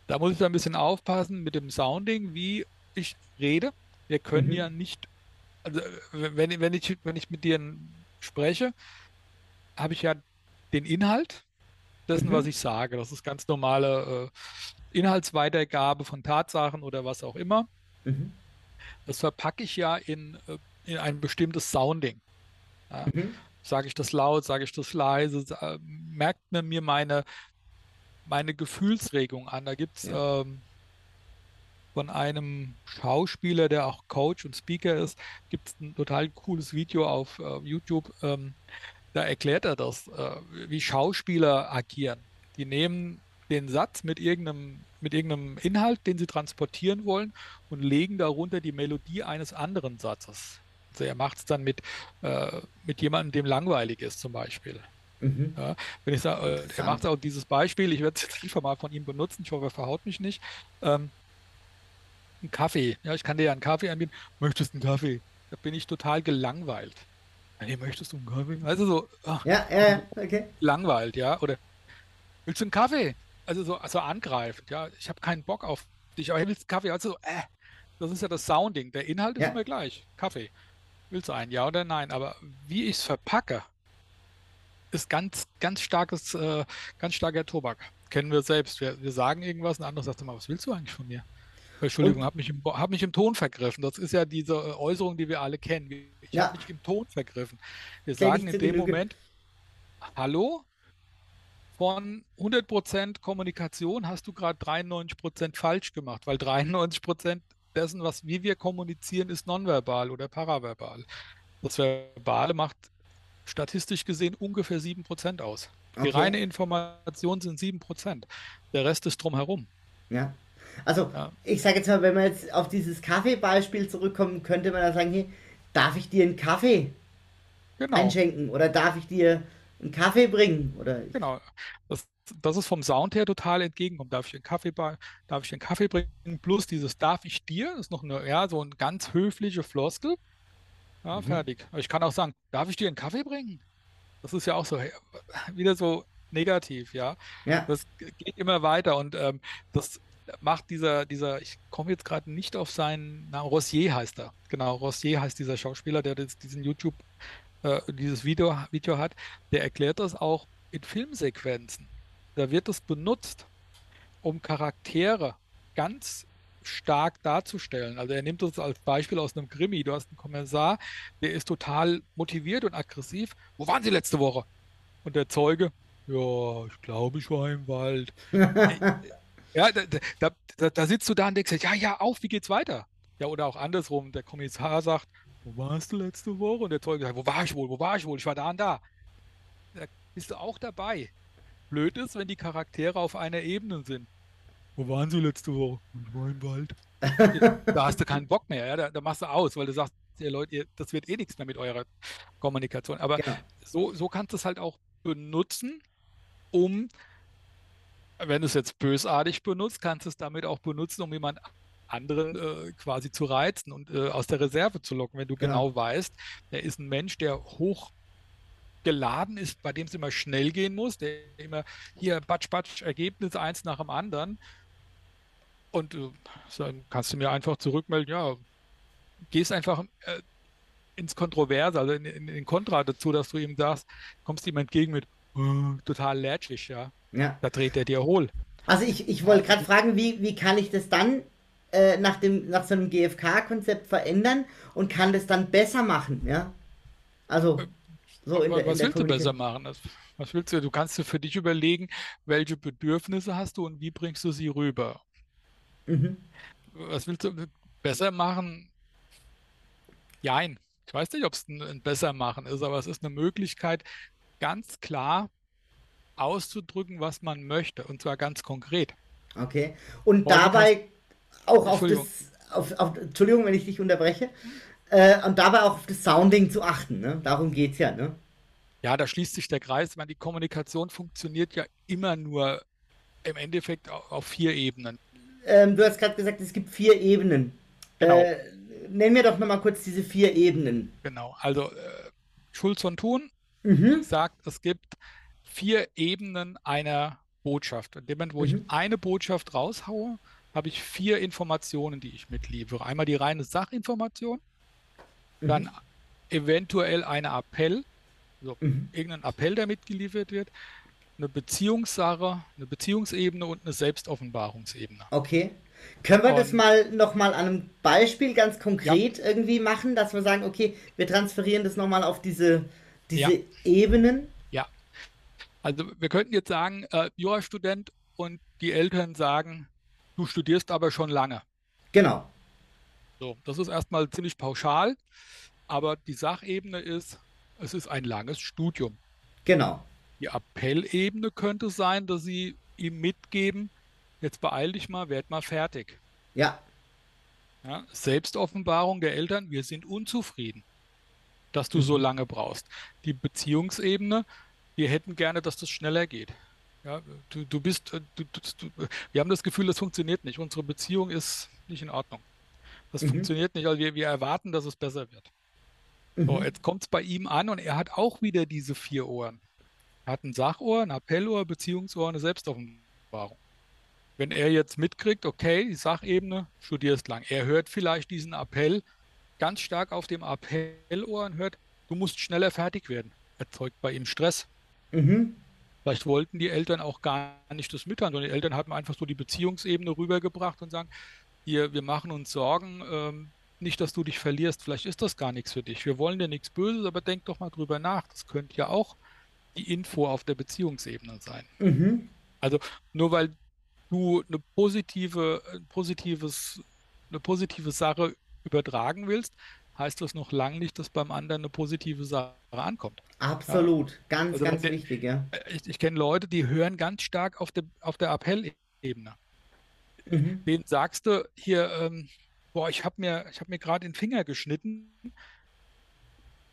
Da muss ich ein bisschen aufpassen mit dem Sounding, wie ich rede. Wir können mhm. ja nicht, also wenn, wenn, ich, wenn ich mit dir spreche, habe ich ja den Inhalt dessen, mhm. was ich sage. Das ist ganz normale äh, Inhaltsweitergabe von Tatsachen oder was auch immer. Mhm. Das verpacke ich ja in äh, in ein bestimmtes Sounding. Ja, mhm. Sage ich das laut, sage ich das leise, äh, merkt man mir meine, meine Gefühlsregung an. Da gibt es ja. ähm, von einem Schauspieler, der auch Coach und Speaker ist, gibt es ein total cooles Video auf äh, YouTube. Ähm, da erklärt er das, äh, wie Schauspieler agieren. Die nehmen den Satz mit irgendeinem, mit irgendeinem Inhalt, den sie transportieren wollen, und legen darunter die Melodie eines anderen Satzes. Also er macht es dann mit, äh, mit jemandem, dem langweilig ist zum Beispiel. Mhm. Ja, wenn ich sage, äh, er macht auch dieses Beispiel, ich werde es jetzt einfach mal von ihm benutzen, ich hoffe, er verhaut mich nicht. Ähm, ein Kaffee, ja, ich kann dir ja einen Kaffee anbieten. Möchtest du einen Kaffee? Da bin ich total gelangweilt. Nee, möchtest du einen Kaffee? Also so, ach, ja, ja, okay. Langweilt, ja. Oder willst du einen Kaffee? Also so also angreifend, ja. Ich habe keinen Bock auf dich, aber ich will einen Kaffee. Also so, äh, das ist ja das Sounding. Der Inhalt ja. ist immer gleich. Kaffee. Willst du einen, ja oder nein? Aber wie ich es verpacke, ist ganz, ganz starkes, äh, ganz starker Tobak. Kennen wir selbst. Wir, wir sagen irgendwas, ein anderer sagt immer, was willst du eigentlich von mir? Entschuldigung, habe mich, im, hab mich im Ton vergriffen. Das ist ja diese äh, Äußerung, die wir alle kennen. Ich ja. habe mich im Ton vergriffen. Wir Kenn sagen in dem Moment, hallo, von 100% Kommunikation hast du gerade 93% falsch gemacht, weil 93% dessen, was wie wir kommunizieren, ist nonverbal oder paraverbal. Das Verbale macht statistisch gesehen ungefähr 7% aus. Die okay. reine Information sind 7%. Der Rest ist drumherum. Ja. Also, ja. ich sage jetzt mal, wenn man jetzt auf dieses Kaffeebeispiel zurückkommen, könnte man dann sagen, hey, darf ich dir einen Kaffee genau. einschenken oder darf ich dir einen Kaffee bringen? Oder genau. Das das ist vom Sound her total entgegenkommt. Darf ich einen Kaffee, darf ich einen Kaffee bringen? Plus dieses darf ich dir, das ist noch eine, ja, so ein ganz höfliche Floskel. Ja, mhm. fertig. Aber ich kann auch sagen, darf ich dir einen Kaffee bringen? Das ist ja auch so, wieder so negativ, ja. ja. Das geht immer weiter und ähm, das macht dieser, dieser, ich komme jetzt gerade nicht auf seinen Namen, Rossier heißt er. Genau, Rossier heißt dieser Schauspieler, der das, diesen YouTube, äh, dieses Video, Video hat, der erklärt das auch in Filmsequenzen. Da wird es benutzt, um Charaktere ganz stark darzustellen. Also er nimmt uns als Beispiel aus einem Krimi. Du hast einen Kommissar, der ist total motiviert und aggressiv. Wo waren Sie letzte Woche? Und der Zeuge, ja, ich glaube, ich war im Wald. ja, da, da, da, da, sitzt du da und denkst, ja, ja, auf, wie geht's weiter? Ja, oder auch andersrum, der Kommissar sagt, wo warst du letzte Woche? Und der Zeuge sagt, wo war ich wohl, wo war ich wohl? Ich war da und da. Da bist du auch dabei. Blöd ist, wenn die Charaktere auf einer Ebene sind. Wo waren sie letzte Woche? Ich war im Wald. da hast du keinen Bock mehr, ja? da, da machst du aus, weil du sagst, ihr Leute, ihr, das wird eh nichts mehr mit eurer Kommunikation. Aber ja. so, so kannst du es halt auch benutzen, um, wenn du es jetzt bösartig benutzt, kannst du es damit auch benutzen, um jemand anderen äh, quasi zu reizen und äh, aus der Reserve zu locken, wenn du genau, genau weißt, der ist ein Mensch, der hoch geladen ist, bei dem es immer schnell gehen muss, der immer hier batsch, batsch, Ergebnis eins nach dem anderen. Und äh, dann kannst du mir einfach zurückmelden, ja, gehst einfach äh, ins Kontroverse, also in, in, in Kontra dazu, dass du ihm sagst, kommst ihm entgegen mit uh, total lätschig, ja. ja. Da dreht er dir hohl. Also ich, ich wollte gerade fragen, wie, wie kann ich das dann äh, nach, dem, nach so einem GFK-Konzept verändern und kann das dann besser machen, ja? Also äh, so in was in willst du besser machen? Was willst du? Du kannst dir für dich überlegen, welche Bedürfnisse hast du und wie bringst du sie rüber. Mhm. Was willst du besser machen? Jein. Ich weiß nicht, ob es ein, ein besser machen ist, aber es ist eine Möglichkeit, ganz klar auszudrücken, was man möchte. Und zwar ganz konkret. Okay. Und Heute dabei auch auf das, auf, auf, Entschuldigung, wenn ich dich unterbreche, äh, und dabei auch auf das Sounding zu achten, ne? Darum geht es ja, ne? Ja, da schließt sich der Kreis, weil die Kommunikation funktioniert ja immer nur im Endeffekt auf, auf vier Ebenen. Ähm, du hast gerade gesagt, es gibt vier Ebenen. Genau. Äh, nenn mir doch nochmal kurz diese vier Ebenen. Genau, also äh, Schulz von Thun mhm. sagt, es gibt vier Ebenen einer Botschaft. In dem Moment, wo mhm. ich eine Botschaft raushaue, habe ich vier Informationen, die ich mitliefere. Einmal die reine Sachinformation, mhm. dann eventuell eine Appell, also mhm. irgendein Appell, der mitgeliefert wird, eine Beziehungssache, eine Beziehungsebene und eine Selbstoffenbarungsebene. Okay. Können wir und, das mal nochmal an einem Beispiel ganz konkret ja. irgendwie machen, dass wir sagen, okay, wir transferieren das nochmal auf diese, diese ja. Ebenen? Ja. Also wir könnten jetzt sagen, äh, Jurastudent und die Eltern sagen, du studierst aber schon lange. Genau. So, das ist erstmal ziemlich pauschal, aber die Sachebene ist, es ist ein langes Studium. Genau. Die Appellebene könnte sein, dass sie ihm mitgeben, jetzt beeil dich mal, werd mal fertig. Ja. ja Selbstoffenbarung der Eltern, wir sind unzufrieden, dass du mhm. so lange brauchst. Die Beziehungsebene, wir hätten gerne, dass das schneller geht. Ja, du, du bist, äh, du, du, wir haben das Gefühl, das funktioniert nicht. Unsere Beziehung ist nicht in Ordnung. Das mhm. funktioniert nicht, also wir, wir erwarten, dass es besser wird. Mhm. So, jetzt kommt es bei ihm an und er hat auch wieder diese vier Ohren. Er hat ein Sachohr, ein Appellohr, Beziehungsohr, eine Selbstoffenbarung. Wenn er jetzt mitkriegt, okay, die Sachebene, studierst lang. Er hört vielleicht diesen Appell ganz stark auf dem Appellohr und hört, du musst schneller fertig werden. Erzeugt bei ihm Stress. Mhm. Vielleicht wollten die Eltern auch gar nicht das sondern die Eltern haben einfach so die Beziehungsebene rübergebracht und sagen, hier, wir machen uns Sorgen, ähm, nicht, dass du dich verlierst, vielleicht ist das gar nichts für dich. Wir wollen dir nichts Böses, aber denk doch mal drüber nach. Das könnte ja auch die Info auf der Beziehungsebene sein. Mhm. Also nur weil du eine positive, ein positives, eine positive Sache übertragen willst, heißt das noch lange nicht, dass beim anderen eine positive Sache ankommt. Absolut, ja? ganz, also ganz wichtig, ja. Ich, ich kenne Leute, die hören ganz stark auf der, auf der Appellebene. Mhm. Den sagst du hier, ähm, boah, ich habe mir, hab mir gerade den Finger geschnitten.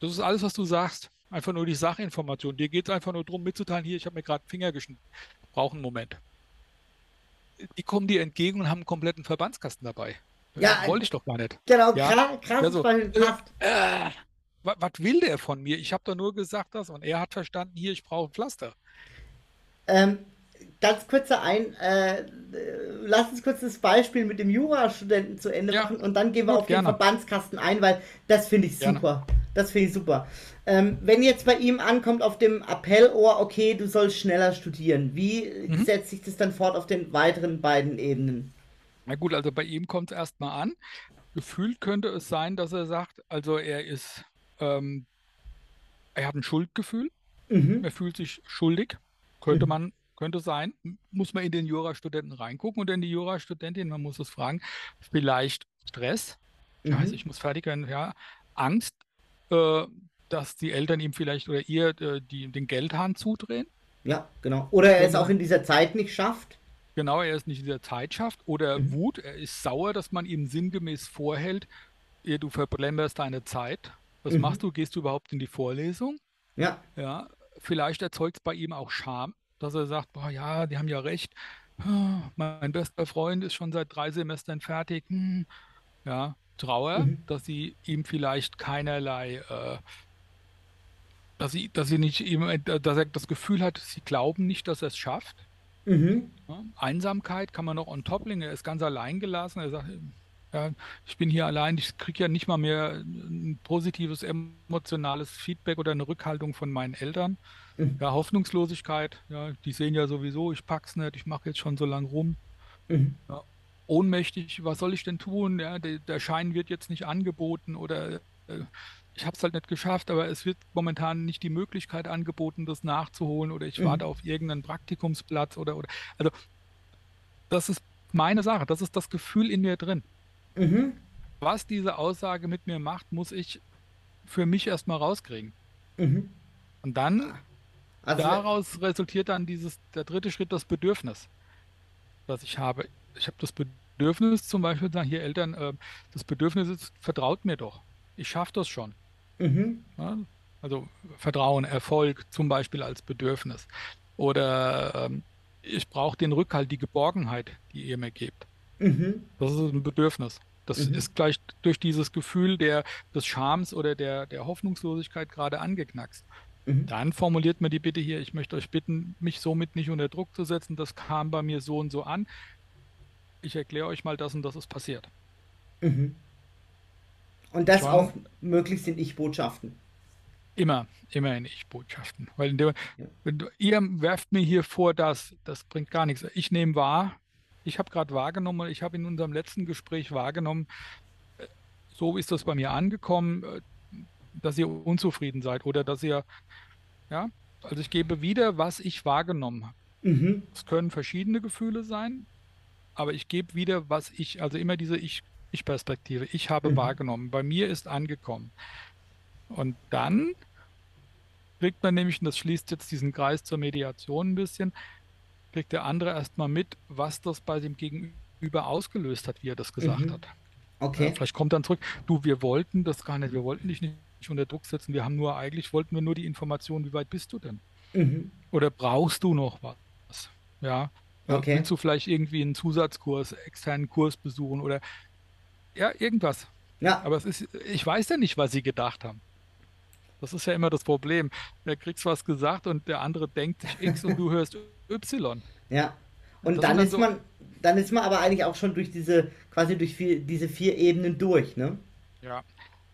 Das ist alles, was du sagst. Einfach nur die Sachinformation. Dir geht es einfach nur darum, mitzuteilen, hier, ich habe mir gerade den Finger geschnitten. Brauchen einen Moment. Die kommen dir entgegen und haben einen kompletten Verbandskasten dabei. Ja, wollte ich doch gar nicht. Genau, ja? krass, also, äh, äh, was, was will der von mir? Ich habe doch nur gesagt das und er hat verstanden, hier, ich brauche ein Pflaster. Ähm, ganz kurzer ein, äh, lass uns kurz das Beispiel mit dem Jurastudenten zu Ende ja, machen und dann gehen wir gut, auf gerne. den Verbandskasten ein, weil das finde ich super. Gerne. Das finde ich super. Ähm, wenn jetzt bei ihm ankommt auf dem Appellohr, okay, du sollst schneller studieren, wie mhm. setzt sich das dann fort auf den weiteren beiden Ebenen? Na gut, also bei ihm kommt es erstmal an. Gefühlt könnte es sein, dass er sagt, also er ist, ähm, er hat ein Schuldgefühl, Mhm. er fühlt sich schuldig, könnte Mhm. man, könnte sein, muss man in den Jurastudenten reingucken und in die Jurastudentin, man muss es fragen, vielleicht Stress, Scheiße, Mhm. ich muss fertig werden, ja, Angst, äh, dass die Eltern ihm vielleicht oder ihr äh, die, den Geldhahn zudrehen. Ja, genau. Oder er es auch in dieser Zeit nicht schafft. Genau, er ist nicht in der Zeit schafft oder Mhm. Wut, er ist sauer, dass man ihm sinngemäß vorhält, ihr, du verblemmerst deine Zeit. Was Mhm. machst du? Gehst du überhaupt in die Vorlesung? Ja. Ja, vielleicht erzeugt es bei ihm auch Scham, dass er sagt, boah, ja, die haben ja recht. Ah, Mein bester Freund ist schon seit drei Semestern fertig. Hm. Ja, Trauer, Mhm. dass sie ihm vielleicht keinerlei, äh, dass sie, dass sie nicht ihm, äh, dass er das Gefühl hat, sie glauben nicht, dass er es schafft. Mhm. Ja, Einsamkeit kann man noch on top legen. Er ist ganz allein gelassen. Er sagt, ja, ich bin hier allein, ich kriege ja nicht mal mehr ein positives emotionales Feedback oder eine Rückhaltung von meinen Eltern. Mhm. Ja, Hoffnungslosigkeit, ja, die sehen ja sowieso, ich pack's nicht, ich mache jetzt schon so lange rum. Mhm. Ja, ohnmächtig, was soll ich denn tun? Ja, der, der Schein wird jetzt nicht angeboten oder äh, ich habe es halt nicht geschafft, aber es wird momentan nicht die Möglichkeit angeboten, das nachzuholen oder ich Mhm. warte auf irgendeinen Praktikumsplatz oder oder. Also das ist meine Sache, das ist das Gefühl in mir drin. Mhm. Was diese Aussage mit mir macht, muss ich für mich erstmal rauskriegen. Mhm. Und dann Also, daraus resultiert dann dieses, der dritte Schritt, das Bedürfnis, das ich habe. Ich habe das Bedürfnis zum Beispiel, sagen hier Eltern, äh, das Bedürfnis ist, vertraut mir doch. Ich schaffe das schon. mhm. Ja? Also Vertrauen, Erfolg zum Beispiel als Bedürfnis. Oder ähm, ich brauche den Rückhalt, die Geborgenheit, die ihr mir gebt. Mhm. Das ist ein Bedürfnis. Das Mhm. ist gleich durch dieses Gefühl der, des Schams oder der, der Hoffnungslosigkeit gerade angeknackst. Mhm. Dann formuliert mir die Bitte hier, ich möchte euch bitten, mich somit nicht unter Druck zu setzen. Das kam bei mir so und so an. Ich erkläre euch mal das und das ist passiert. Mhm. Und das Schon. auch möglichst in Ich-Botschaften. Immer, immer in Ich-Botschaften. Weil in dem, Ja. du, ihr werft mir hier vor, das, das bringt gar nichts. Ich nehme wahr, ich habe gerade wahrgenommen, ich habe in unserem letzten Gespräch wahrgenommen, äh, so ist das bei mir angekommen, äh, dass ihr unzufrieden seid oder dass ihr, ja, also ich gebe wieder, was ich wahrgenommen habe. Mhm. Es können verschiedene Gefühle sein, aber ich gebe wieder, was ich, also immer diese Ich, Ich-Perspektive. Ich habe Mhm. wahrgenommen. Bei mir ist angekommen. Und dann kriegt man nämlich, und das schließt jetzt diesen Kreis zur Mediation ein bisschen, kriegt der andere erstmal mit, was das bei dem Gegenüber ausgelöst hat, wie er das gesagt Mhm. hat. Ja, Okay. vielleicht kommt dann zurück, du, wir wollten das gar nicht, wir wollten dich nicht unter Druck setzen, wir haben nur, eigentlich wollten wir nur die Information, wie weit bist du denn? Mhm. Oder brauchst du noch was? Ja. Ja, Okay. Willst du vielleicht irgendwie einen Zusatzkurs, externen Kurs besuchen oder ja, irgendwas. Ja. Aber es ist, ich weiß ja nicht, was sie gedacht haben. Das ist ja immer das Problem. Da kriegst was gesagt und der andere denkt sich X und du hörst Y. Ja. Und Das dann ist so- man, dann ist man aber eigentlich auch schon durch diese, quasi durch vier, diese vier Ebenen durch, ne? Ja.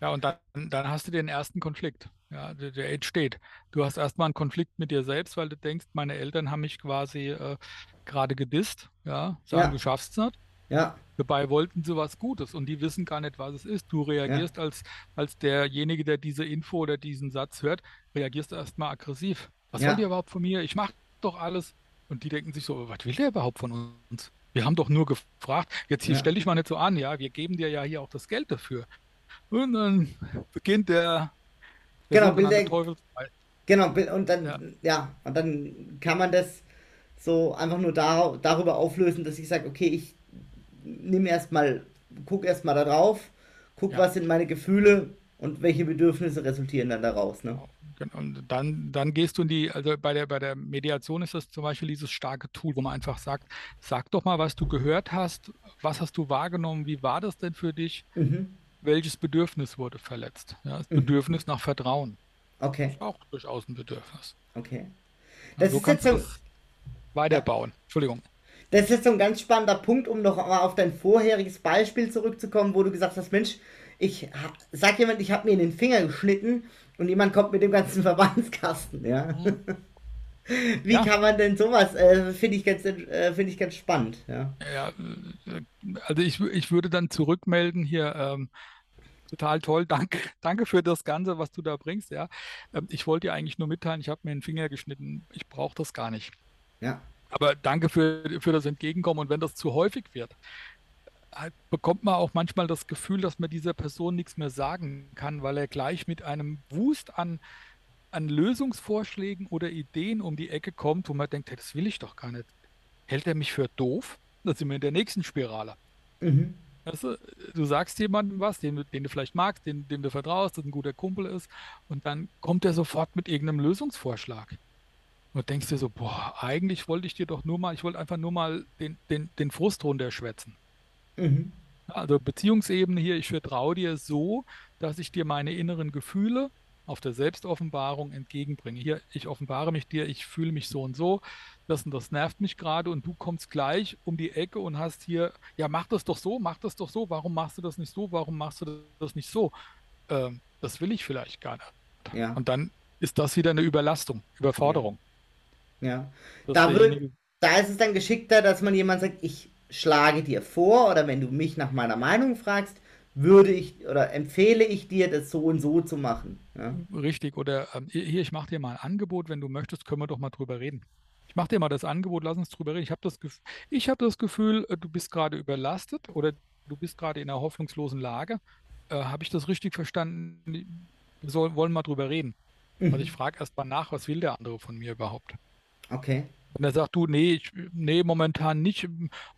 Ja, und dann, dann hast du den ersten Konflikt. Ja, der, der entsteht. Du hast erstmal einen Konflikt mit dir selbst, weil du denkst, meine Eltern haben mich quasi äh, gerade gedisst. Ja, sagen, Ja. du schaffst es nicht. Ja. Dabei wollten sie was Gutes und die wissen gar nicht, was es ist. Du reagierst als, als derjenige, der diese Info oder diesen Satz hört, reagierst erstmal aggressiv. Was Ja. wollt ihr überhaupt von mir? Ich mache doch alles. Und die denken sich so, was will der überhaupt von uns? Wir haben doch nur gefragt, jetzt hier Ja. stell dich mal nicht so an, ja, wir geben dir ja hier auch das Geld dafür. Und dann beginnt der, der Genau, Teufelsball. Genau, und dann, Ja. ja. und dann kann man das so einfach nur dar darüber auflösen, dass ich sage, okay, ich nehme erstmal, guck erstmal da drauf, guck, Ja. was sind meine Gefühle und welche Bedürfnisse resultieren dann daraus, ne? Genau. Und dann, dann gehst du in die, also bei der, bei der Mediation ist das zum Beispiel dieses starke Tool, wo man einfach sagt, sag doch mal, was du gehört hast, was hast du wahrgenommen, wie war das denn für dich, Mhm. Welches Bedürfnis wurde verletzt? Ja, das Mhm. Bedürfnis nach Vertrauen, Okay, auch durchaus ein Bedürfnis. okay. Ja, Das so ist jetzt so, das weiterbauen. Entschuldigung. das ist jetzt so ein ganz spannender Punkt, um noch mal auf dein vorheriges Beispiel zurückzukommen, wo du gesagt hast, Mensch, ich sag jemand, ich habe mir in den Finger geschnitten und jemand kommt mit dem ganzen Verbandskasten, ja. Mhm. Wie ja. kann man denn sowas? Äh, Finde ich, ganz, äh, find ich ganz spannend. Ja, ja also ich, ich würde dann zurückmelden hier. Ähm, total toll, danke, danke für das Ganze, was du da bringst. Ja, ähm, ich wollte dir eigentlich nur mitteilen, ich habe mir den Finger geschnitten, ich brauche das gar nicht. Ja. Aber danke für, für das Entgegenkommen. Und wenn das zu häufig wird, halt bekommt man auch manchmal das Gefühl, dass man dieser Person nichts mehr sagen kann, weil er gleich mit einem Wust an an Lösungsvorschlägen oder Ideen um die Ecke kommt, wo man denkt, hey, das will ich doch gar nicht. Hält er mich für doof? Da sind wir in der nächsten Spirale. Mhm. Weißt du, du sagst jemandem was, den, den du vielleicht magst, den, dem du vertraust, dass ein guter Kumpel ist, und dann kommt er sofort mit irgendeinem Lösungsvorschlag. Und denkst dir so, boah, eigentlich wollte ich dir doch nur mal, ich wollte einfach nur mal den, den, den Frust runterschwätzen. Mhm. Also Beziehungsebene hier, ich vertraue dir so, dass ich dir meine inneren Gefühle auf der Selbstoffenbarung entgegenbringe. Hier, ich offenbare mich dir, ich fühle mich so und so, das und das nervt mich gerade und du kommst gleich um die Ecke und hast hier, ja, mach das doch so, mach das doch so, warum machst du das nicht so, warum machst du das nicht so? Ähm, das will ich vielleicht gar nicht. Ja. Und dann ist das wieder eine Überlastung, Überforderung. Ja. Da, will, da ist es dann geschickter, dass man jemand sagt, ich schlage dir vor oder wenn du mich nach meiner Meinung fragst, würde ich oder empfehle ich dir, das so und so zu machen. Ja? Richtig, oder ähm, hier, ich mache dir mal ein Angebot, wenn du möchtest, können wir doch mal drüber reden. Ich mache dir mal das Angebot, lass uns drüber reden. Ich habe das, Gef hab das Gefühl, äh, du bist gerade überlastet oder du bist gerade in einer hoffnungslosen Lage. Äh, habe ich das richtig verstanden? Wir soll, wollen mal drüber reden. Mhm. Also ich frage erst mal nach, was will der andere von mir überhaupt? Okay. Und er sagt, du, nee, ich, nee, momentan nicht,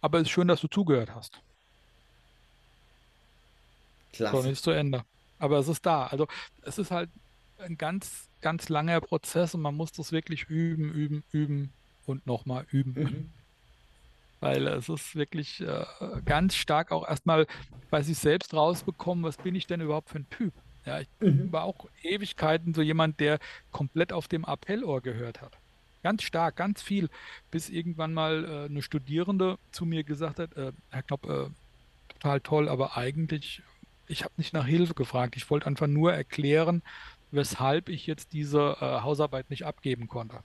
aber es ist schön, dass du zugehört hast. Klasse. So, ist zu Ende. Aber es ist da. Also es ist halt ein ganz, ganz langer Prozess und man muss das wirklich üben, üben, üben und nochmal üben. Mhm. Weil es ist wirklich äh, ganz stark auch erstmal bei sich selbst rausbekommen, was bin ich denn überhaupt für ein Typ? Ja, ich mhm. war auch Ewigkeiten so jemand, der komplett auf dem Appellohr gehört hat. Ganz stark, ganz viel, bis irgendwann mal äh, eine Studierende zu mir gesagt hat, äh, Herr Knopp, äh, total toll, aber eigentlich ich habe nicht nach Hilfe gefragt. Ich wollte einfach nur erklären, weshalb ich jetzt diese äh, Hausarbeit nicht abgeben konnte.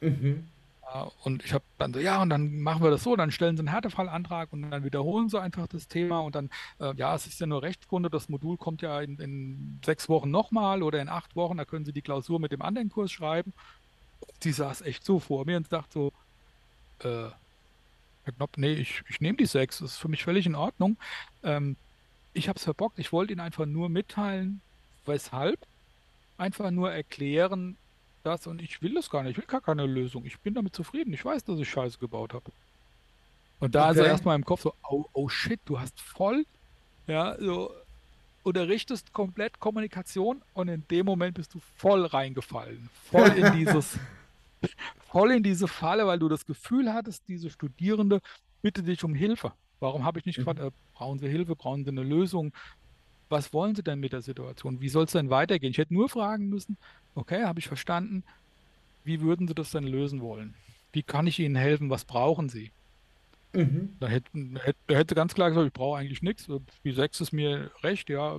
Mhm. Äh, und ich habe dann so, ja, und dann machen wir das so, dann stellen sie einen Härtefallantrag und dann wiederholen sie einfach das Thema und dann, äh, ja, es ist ja nur Rechtskunde, das Modul kommt ja in, in sechs Wochen nochmal oder in acht Wochen, da können sie die Klausur mit dem anderen Kurs schreiben. Die saß echt so vor mir und dachte so, äh, Herr Knopp, nee, ich, ich nehme die sechs, das ist für mich völlig in Ordnung. Ähm, ich habe es verbockt. Ich wollte Ihnen einfach nur mitteilen, weshalb. Einfach nur erklären, das und ich will das gar nicht. Ich will gar keine Lösung. Ich bin damit zufrieden. Ich weiß, dass ich Scheiße gebaut habe. Und da okay. ist er erstmal im Kopf so, oh, oh shit, du hast voll, ja, so, unterrichtest komplett Kommunikation und in dem Moment bist du voll reingefallen. Voll in dieses, voll in diese Falle, weil du das Gefühl hattest, diese Studierende bitte dich um Hilfe. Warum habe ich nicht mhm. gefragt, äh, brauchen Sie Hilfe, brauchen Sie eine Lösung? Was wollen Sie denn mit der Situation? Wie soll es denn weitergehen? Ich hätte nur fragen müssen, okay, habe ich verstanden, wie würden Sie das denn lösen wollen? Wie kann ich Ihnen helfen? Was brauchen Sie? Mhm. Da hätte, hätte, hätte ganz klar gesagt, ich brauche eigentlich nichts. Die 6 ist mir recht, ja.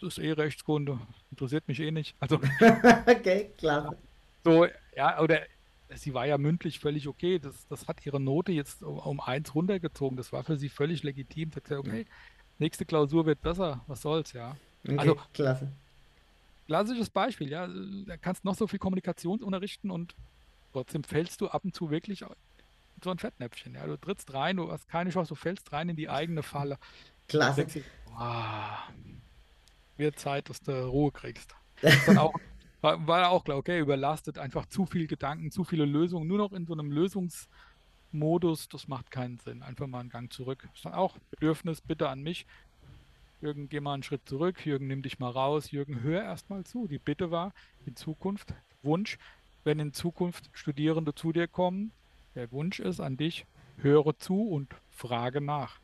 Das ist eh Rechtskunde, interessiert mich eh nicht. Also, okay, klar. So, ja, oder sie war ja mündlich völlig okay. Das, das hat ihre Note jetzt um, um eins runtergezogen. Das war für sie völlig legitim. Sie hat gesagt, okay, nächste Klausur wird besser. Was soll's, ja. Okay, also, klasse. Klassisches Beispiel, ja. Da kannst noch so viel Kommunikation unterrichten und trotzdem fällst du ab und zu wirklich so ein Fettnäpfchen. Ja. Du trittst rein, du hast keine Chance, du fällst rein in die eigene Falle. Klasse. Wow, wird Zeit, dass du Ruhe kriegst. Das ist dann auch war, war auch klar, okay, überlastet, einfach zu viel Gedanken, zu viele Lösungen, nur noch in so einem Lösungsmodus, das macht keinen Sinn. Einfach mal einen Gang zurück. Das ist dann auch Bedürfnis, bitte an mich. Jürgen, geh mal einen Schritt zurück. Jürgen, nimm dich mal raus. Jürgen, hör erst mal zu. Die Bitte war in Zukunft, Wunsch, wenn in Zukunft Studierende zu dir kommen, der Wunsch ist an dich, höre zu und frage nach.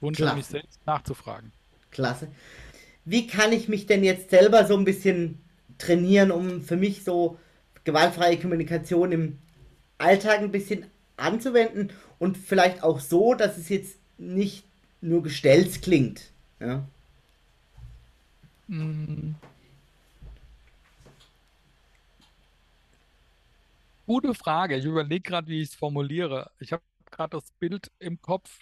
Wunsch Klasse. an mich selbst nachzufragen. Klasse. Wie kann ich mich denn jetzt selber so ein bisschen trainieren, um für mich so gewaltfreie Kommunikation im Alltag ein bisschen anzuwenden und vielleicht auch so, dass es jetzt nicht nur gestellt klingt. Ja. Mhm. gute Frage. Ich überlege gerade, wie ich es formuliere. Ich habe gerade das Bild im Kopf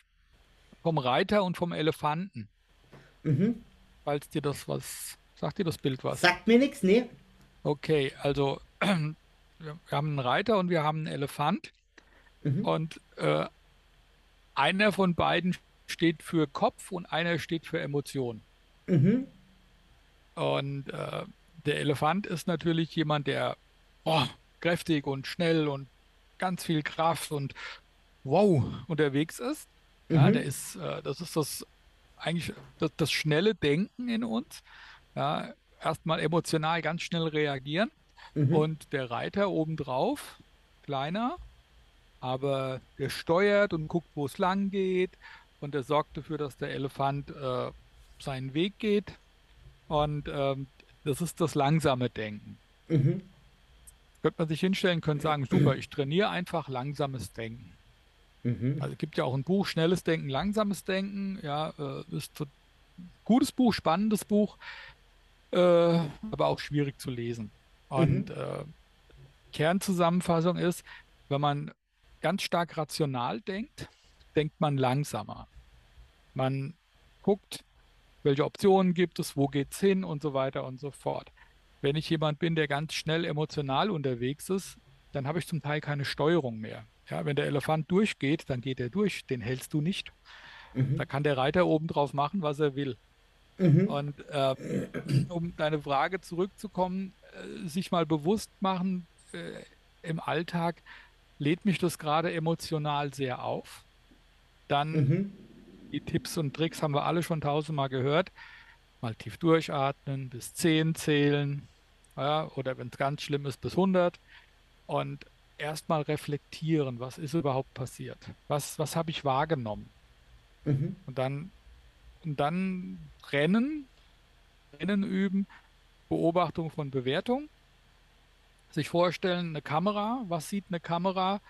vom Reiter und vom Elefanten. Mhm. Falls dir das was, sagt dir das Bild was? Sagt mir nichts, nee. Okay, also wir haben einen Reiter und wir haben einen Elefant. Mhm. Und äh, einer von beiden steht für Kopf und einer steht für Emotion. Mhm. Und äh, der Elefant ist natürlich jemand, der oh, kräftig und schnell und ganz viel Kraft und wow unterwegs ist. Ja, Mhm. der ist, äh, das ist das eigentlich das, das schnelle Denken in uns. Ja, erstmal emotional ganz schnell reagieren. Mhm. Und der Reiter obendrauf, kleiner, aber der steuert und guckt, wo es lang geht. Und der sorgt dafür, dass der Elefant äh, seinen Weg geht. Und ähm, das ist das langsame Denken. Mhm. Könnte man sich hinstellen, könnte sagen, super, ich trainiere einfach langsames Denken. Mhm. Also es gibt ja auch ein Buch, Schnelles Denken, Langsames Denken. Ja, äh, ist ein gutes Buch, spannendes Buch, äh, aber auch schwierig zu lesen. Und äh, Kernzusammenfassung ist, wenn man ganz stark rational denkt, denkt man langsamer. Man guckt, welche Optionen gibt es, wo geht es hin und so weiter und so fort. Wenn ich jemand bin, der ganz schnell emotional unterwegs ist, dann habe ich zum Teil keine Steuerung mehr. Ja, wenn der Elefant durchgeht, dann geht er durch, den hältst du nicht. Mhm. Da kann der Reiter oben drauf machen, was er will. Mhm. Und äh, um deine Frage zurückzukommen, äh, sich mal bewusst machen, äh, im Alltag lädt mich das gerade emotional sehr auf. Dann Mhm. die Tipps und Tricks haben wir alle schon tausendmal gehört. Mal tief durchatmen, bis 10 zählen, ja, oder wenn es ganz schlimm ist, bis 100. Und erstmal reflektieren, was ist überhaupt passiert? Was, was habe ich wahrgenommen? Mhm. Und dann, und dann Rennen, Rennen üben, Beobachtung von Bewertung. Sich vorstellen, eine Kamera, was sieht eine Kamera?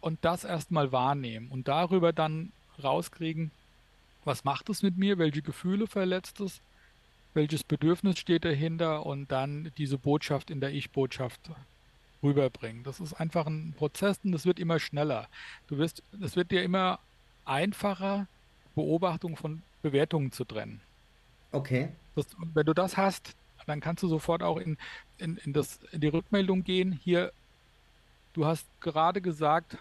Und das erstmal wahrnehmen und darüber dann rauskriegen, was macht es mit mir, welche Gefühle verletzt es, welches Bedürfnis steht dahinter und dann diese Botschaft in der Ich-Botschaft rüberbringen. Das ist einfach ein Prozess und das wird immer schneller. Du wirst, es wird dir immer einfacher, Beobachtung von Bewertungen zu trennen. Okay. Das, wenn du das hast, dann kannst du sofort auch in, in, in, das, in die Rückmeldung gehen. Hier, du hast gerade gesagt,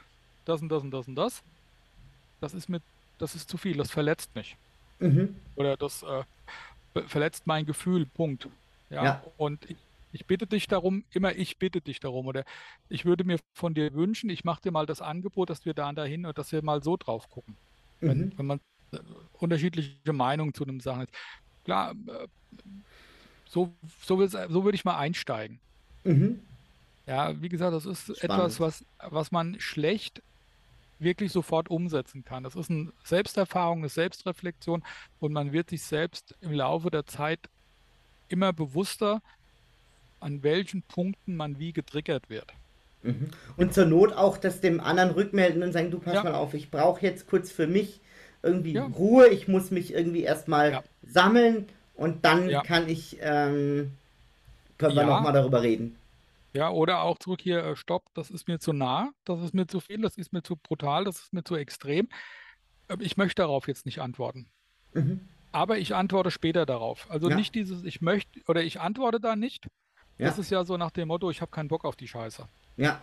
das und das und das und das. Das ist mit, das ist zu viel, das verletzt mich. Mhm. Oder das äh, verletzt mein Gefühl, Punkt. Ja, Ja. und ich, ich bitte dich darum, immer ich bitte dich darum. Oder ich würde mir von dir wünschen, ich mache dir mal das Angebot, dass wir da und dahin und dass wir mal so drauf gucken. Wenn, Mhm. wenn man äh, unterschiedliche Meinungen zu einem Sachen. Klar, äh, so, so, so würde ich mal einsteigen. Mhm. Ja, wie gesagt, das ist Spannend. etwas, was, was man schlecht wirklich sofort umsetzen kann. Das ist eine Selbsterfahrung, eine Selbstreflexion und man wird sich selbst im Laufe der Zeit immer bewusster, an welchen Punkten man wie getriggert wird. Mhm. Und zur Not auch das dem anderen rückmelden und sagen, du pass Ja. mal auf, ich brauche jetzt kurz für mich irgendwie Ja. Ruhe, ich muss mich irgendwie erstmal Ja. sammeln und dann Ja. kann ich, ähm, können wir Ja. nochmal darüber reden. Ja, oder auch zurück hier, äh, stopp, das ist mir zu nah, das ist mir zu viel, das ist mir zu brutal, das ist mir zu extrem. Ähm, Ich möchte darauf jetzt nicht antworten. Mhm. Aber ich antworte später darauf. Also Ja. nicht dieses, ich möchte oder ich antworte da nicht. Ja. Das ist ja so nach dem Motto, ich habe keinen Bock auf die Scheiße. Ja,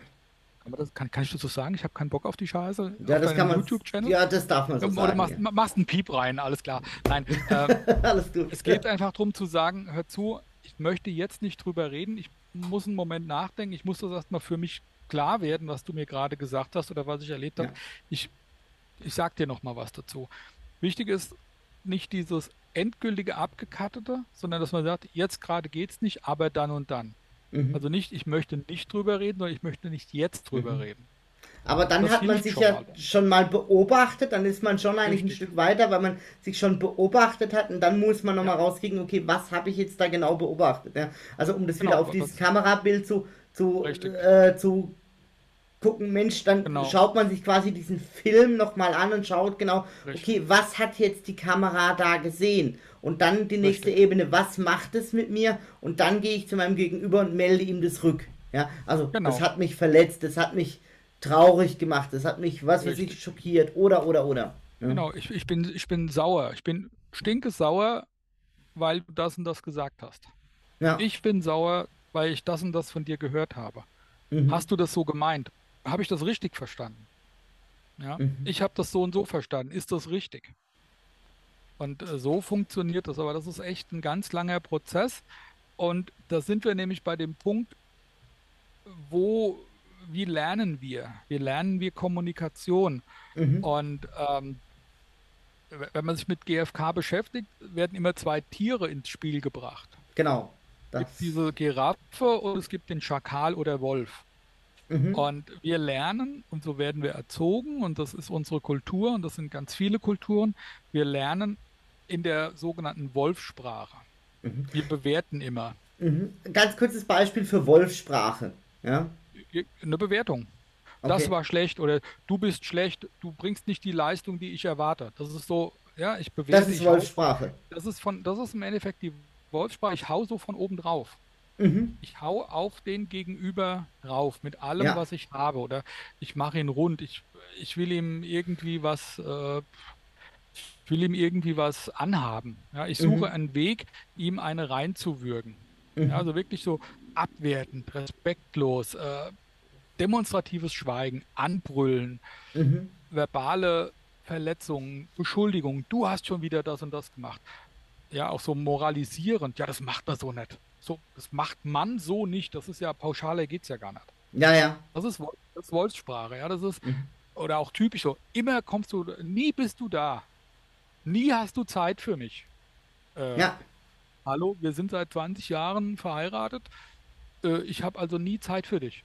Kann, man das, kann, kann ich das so sagen? Ich habe keinen Bock auf die Scheiße? ja, das kann man, YouTube-Channel? ja, das darf man so Oder sagen. machst, ja. machst einen Piep rein, alles klar. Nein, ähm, Alles gut. es geht einfach darum zu sagen, hör zu, ich möchte jetzt nicht drüber reden, ich muss einen Moment nachdenken, ich muss das erstmal für mich klar werden, was du mir gerade gesagt hast oder was ich erlebt habe. Ja. Ich, ich sag dir nochmal was dazu. Wichtig ist nicht dieses endgültige Abgekattete, sondern dass man sagt, jetzt gerade geht's nicht, aber dann und dann. Mhm. Also nicht, ich möchte nicht drüber reden, sondern ich möchte nicht jetzt drüber Mhm. reden. Aber dann Das hat man sich schon ja mal. schon mal beobachtet, dann ist man schon eigentlich ein Richtig. Stück weiter, weil man sich schon beobachtet hat und dann muss man nochmal Ja. rauskriegen, okay, was habe ich jetzt da genau beobachtet? Ja? Also um das wieder Genau, auf dieses Kamerabild zu, zu, äh, zu gucken, Mensch, dann Genau. schaut man sich quasi diesen Film nochmal an und schaut genau, Richtig. okay, was hat jetzt die Kamera da gesehen? Und dann die nächste Richtig. Ebene, was macht es mit mir? Und dann gehe ich zu meinem Gegenüber und melde ihm das rück. Ja, also Genau. das hat mich verletzt, das hat mich traurig gemacht, das hat mich, was weiß ich, Richtig. schockiert oder oder oder. Ja. Genau, ich, ich bin, ich bin sauer. Ich bin stinkesauer, weil du das und das gesagt hast. Ja. Ich bin sauer, weil ich das und das von dir gehört habe. Mhm. Hast du das so gemeint? Habe ich das richtig verstanden? Ja, Mhm. ich habe das so und so verstanden. Ist das richtig? Und äh, so funktioniert das. Aber das ist echt ein ganz langer Prozess. Und da sind wir nämlich bei dem Punkt, wo, wie lernen wir? Wie lernen wir Kommunikation? Mhm. Und ähm, wenn man sich mit GFK beschäftigt, werden immer zwei Tiere ins Spiel gebracht. Genau. Es Das, gibt diese Giraffe und es gibt den Schakal oder Wolf. Mhm. Und wir lernen und so werden wir erzogen und das ist unsere Kultur und das sind ganz viele Kulturen. Wir lernen in der sogenannten Wolfsprache. Mhm. Wir bewerten immer Mhm. Ein Ganz kurzes Beispiel für Wolfsprache. Ja. eine Bewertung. Das Okay. war schlecht oder du bist schlecht, du bringst nicht die Leistung, die ich erwarte. Das ist so, ja, ich bewerte, Das ist hau- Wolfsprache. Das ist von, das ist im Endeffekt die Wolfsprache. Ich hau so von oben drauf. Mhm. Ich hau auf den Gegenüber rauf mit allem, Ja. was ich habe. Oder ich mache ihn rund. Ich, ich will ihm irgendwie was, äh, ich will ihm irgendwie was anhaben. Ja, ich suche Mhm. einen Weg, ihm eine reinzuwürgen. Mhm. Ja, also wirklich so abwertend, respektlos, äh, demonstratives Schweigen, Anbrüllen, Mhm. verbale Verletzungen, Beschuldigungen, du hast schon wieder das und das gemacht. Ja, auch so moralisierend, ja, das macht man so nicht. So, das macht man so nicht. Das ist ja pauschaler geht's ja gar nicht. Ja, ja. Das ist, das ist Wolfssprache, ja, das ist, Mhm. oder auch typisch so, immer kommst du, nie bist du da. Nie hast du Zeit für mich. Äh, Ja. Hallo, wir sind seit 20 Jahren verheiratet. Äh, ich habe also nie Zeit für dich.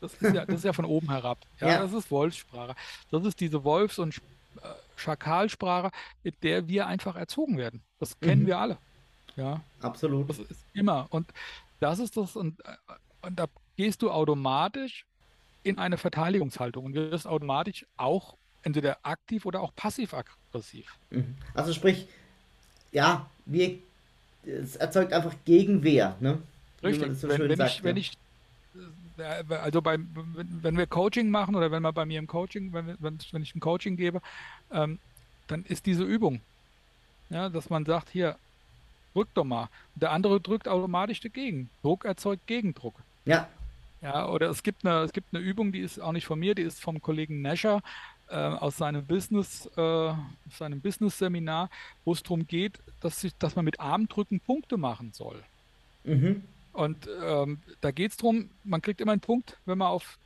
Das ist ja, das ist ja von oben herab. Ja, Ja. das ist Wolfssprache. Das ist diese Wolfs- und äh, Schakalsprache, mit der wir einfach erzogen werden. Das kennen Mhm. wir alle. Ja, Absolut. das ist immer. Und das ist das, und, und da gehst du automatisch in eine Verteidigungshaltung und wirst automatisch auch entweder aktiv oder auch passiv-aggressiv. Mhm. Also sprich, ja, wir, es erzeugt einfach Gegenwehr, ne? Richtig. so wenn, wenn sagt, ich, wenn ja. ich, äh, also beim, wenn, wenn wir Coaching machen oder wenn man bei mir im Coaching, wenn, wenn, wenn ich ein Coaching gebe, ähm, dann ist diese Übung, ja, dass man sagt, hier, drück doch mal. Der andere drückt automatisch dagegen. Druck erzeugt Gegendruck. Ja, Ja, oder es gibt eine, es gibt eine Übung, die ist auch nicht von mir, die ist vom Kollegen Nasher äh, aus seinem Business, äh, seinem Business-Seminar, wo es darum geht, dass, sich, dass man mit Armdrücken Punkte machen soll. mhm. Und ähm, da geht es darum, man kriegt immer einen Punkt, wenn man auf,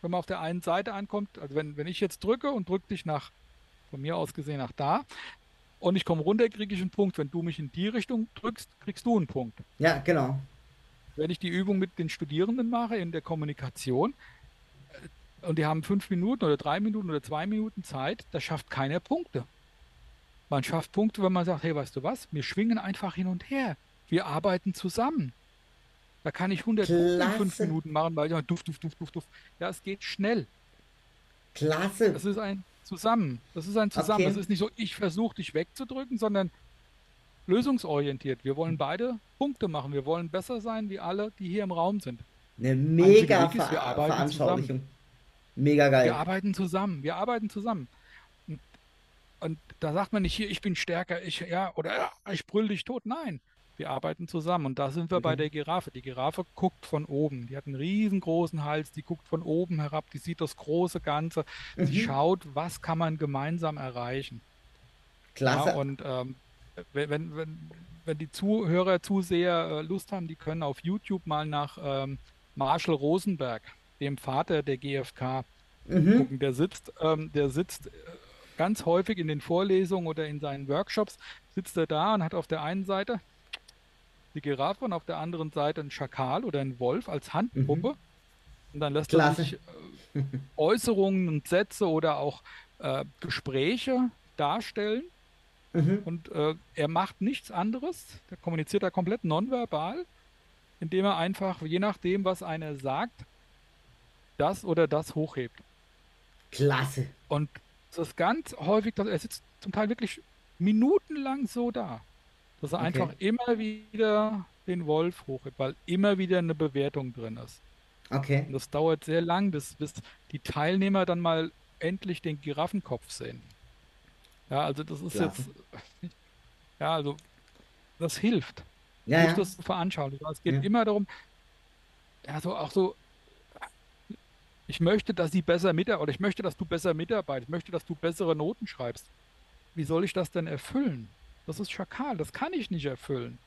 wenn man auf der einen Seite ankommt. Also wenn, wenn ich jetzt drücke und drücke dich nach, von mir aus gesehen nach da, und ich komme runter, kriege ich einen Punkt. Wenn du mich in die Richtung drückst, kriegst du einen Punkt. ja, genau. Wenn ich die Übung mit den Studierenden mache in der Kommunikation, äh, und die haben fünf Minuten oder drei Minuten oder zwei Minuten Zeit, da schafft keiner Punkte. Man schafft Punkte, wenn man sagt, hey, weißt du was, wir schwingen einfach hin und her. Wir arbeiten zusammen. Da kann ich 100 Punkte in fünf. Minuten machen, weil ich duft, duft, duft, duft, duft. Ja, es geht schnell. Klasse. Das ist ein Zusammen. Das ist ein Zusammen. Okay. Das ist nicht so, ich versuche dich wegzudrücken, sondern lösungsorientiert. Wir wollen beide Punkte machen. Wir wollen besser sein wie alle, die hier im Raum sind. Eine mega ist, Ver arbeiten Veranschaulichung. Mega geil. Wir arbeiten zusammen. Wir arbeiten zusammen. Und, und da sagt man nicht hier, ich bin stärker, ich, ja, oder ja, ich brüll dich tot. Nein. Wir arbeiten zusammen. Und da sind wir bei Mhm. der Giraffe. Die Giraffe guckt von oben. Die hat einen riesengroßen Hals. Die guckt von oben herab. Die sieht das große Ganze. Sie Mhm. schaut, was kann man gemeinsam erreichen. Klasse. Ja, und ähm, wenn, wenn, wenn, wenn die Zuhörer, Zuseher äh, Lust haben, die können auf YouTube mal nach ähm, Marshall Rosenberg, dem Vater der GfK, mhm. gucken. Der sitzt, ähm, der sitzt äh, ganz häufig in den Vorlesungen oder in seinen Workshops, sitzt er da und hat auf der einen Seite die Giraffe und auf der anderen Seite einen Schakal oder einen Wolf als Handpuppe. Und dann lässt er Klasse. sich äh, Äußerungen und Sätze oder auch äh, Gespräche darstellen. Mhm. Und äh, er macht nichts anderes, der kommuniziert da komplett nonverbal, indem er einfach, je nachdem, was einer sagt, das oder das hochhebt. Klasse. Und es ist ganz häufig, dass er sitzt zum Teil wirklich minutenlang so da, dass er Okay. einfach immer wieder den Wolf hochhebt, weil immer wieder eine Bewertung drin ist. Okay. Und das dauert sehr lang, bis, bis die Teilnehmer dann mal endlich den Giraffenkopf sehen. Ja, also das ist Klasse. jetzt, ja, also das hilft. Ja, ja. das zu veranschaulichen. Es geht Ja. immer darum, ja, so auch so, ich möchte, dass sie besser mitarbeiten, oder ich möchte, dass du besser mitarbeitest, ich möchte, dass du bessere Noten schreibst. Wie soll ich das denn erfüllen? Das ist Schakal, das kann ich nicht erfüllen.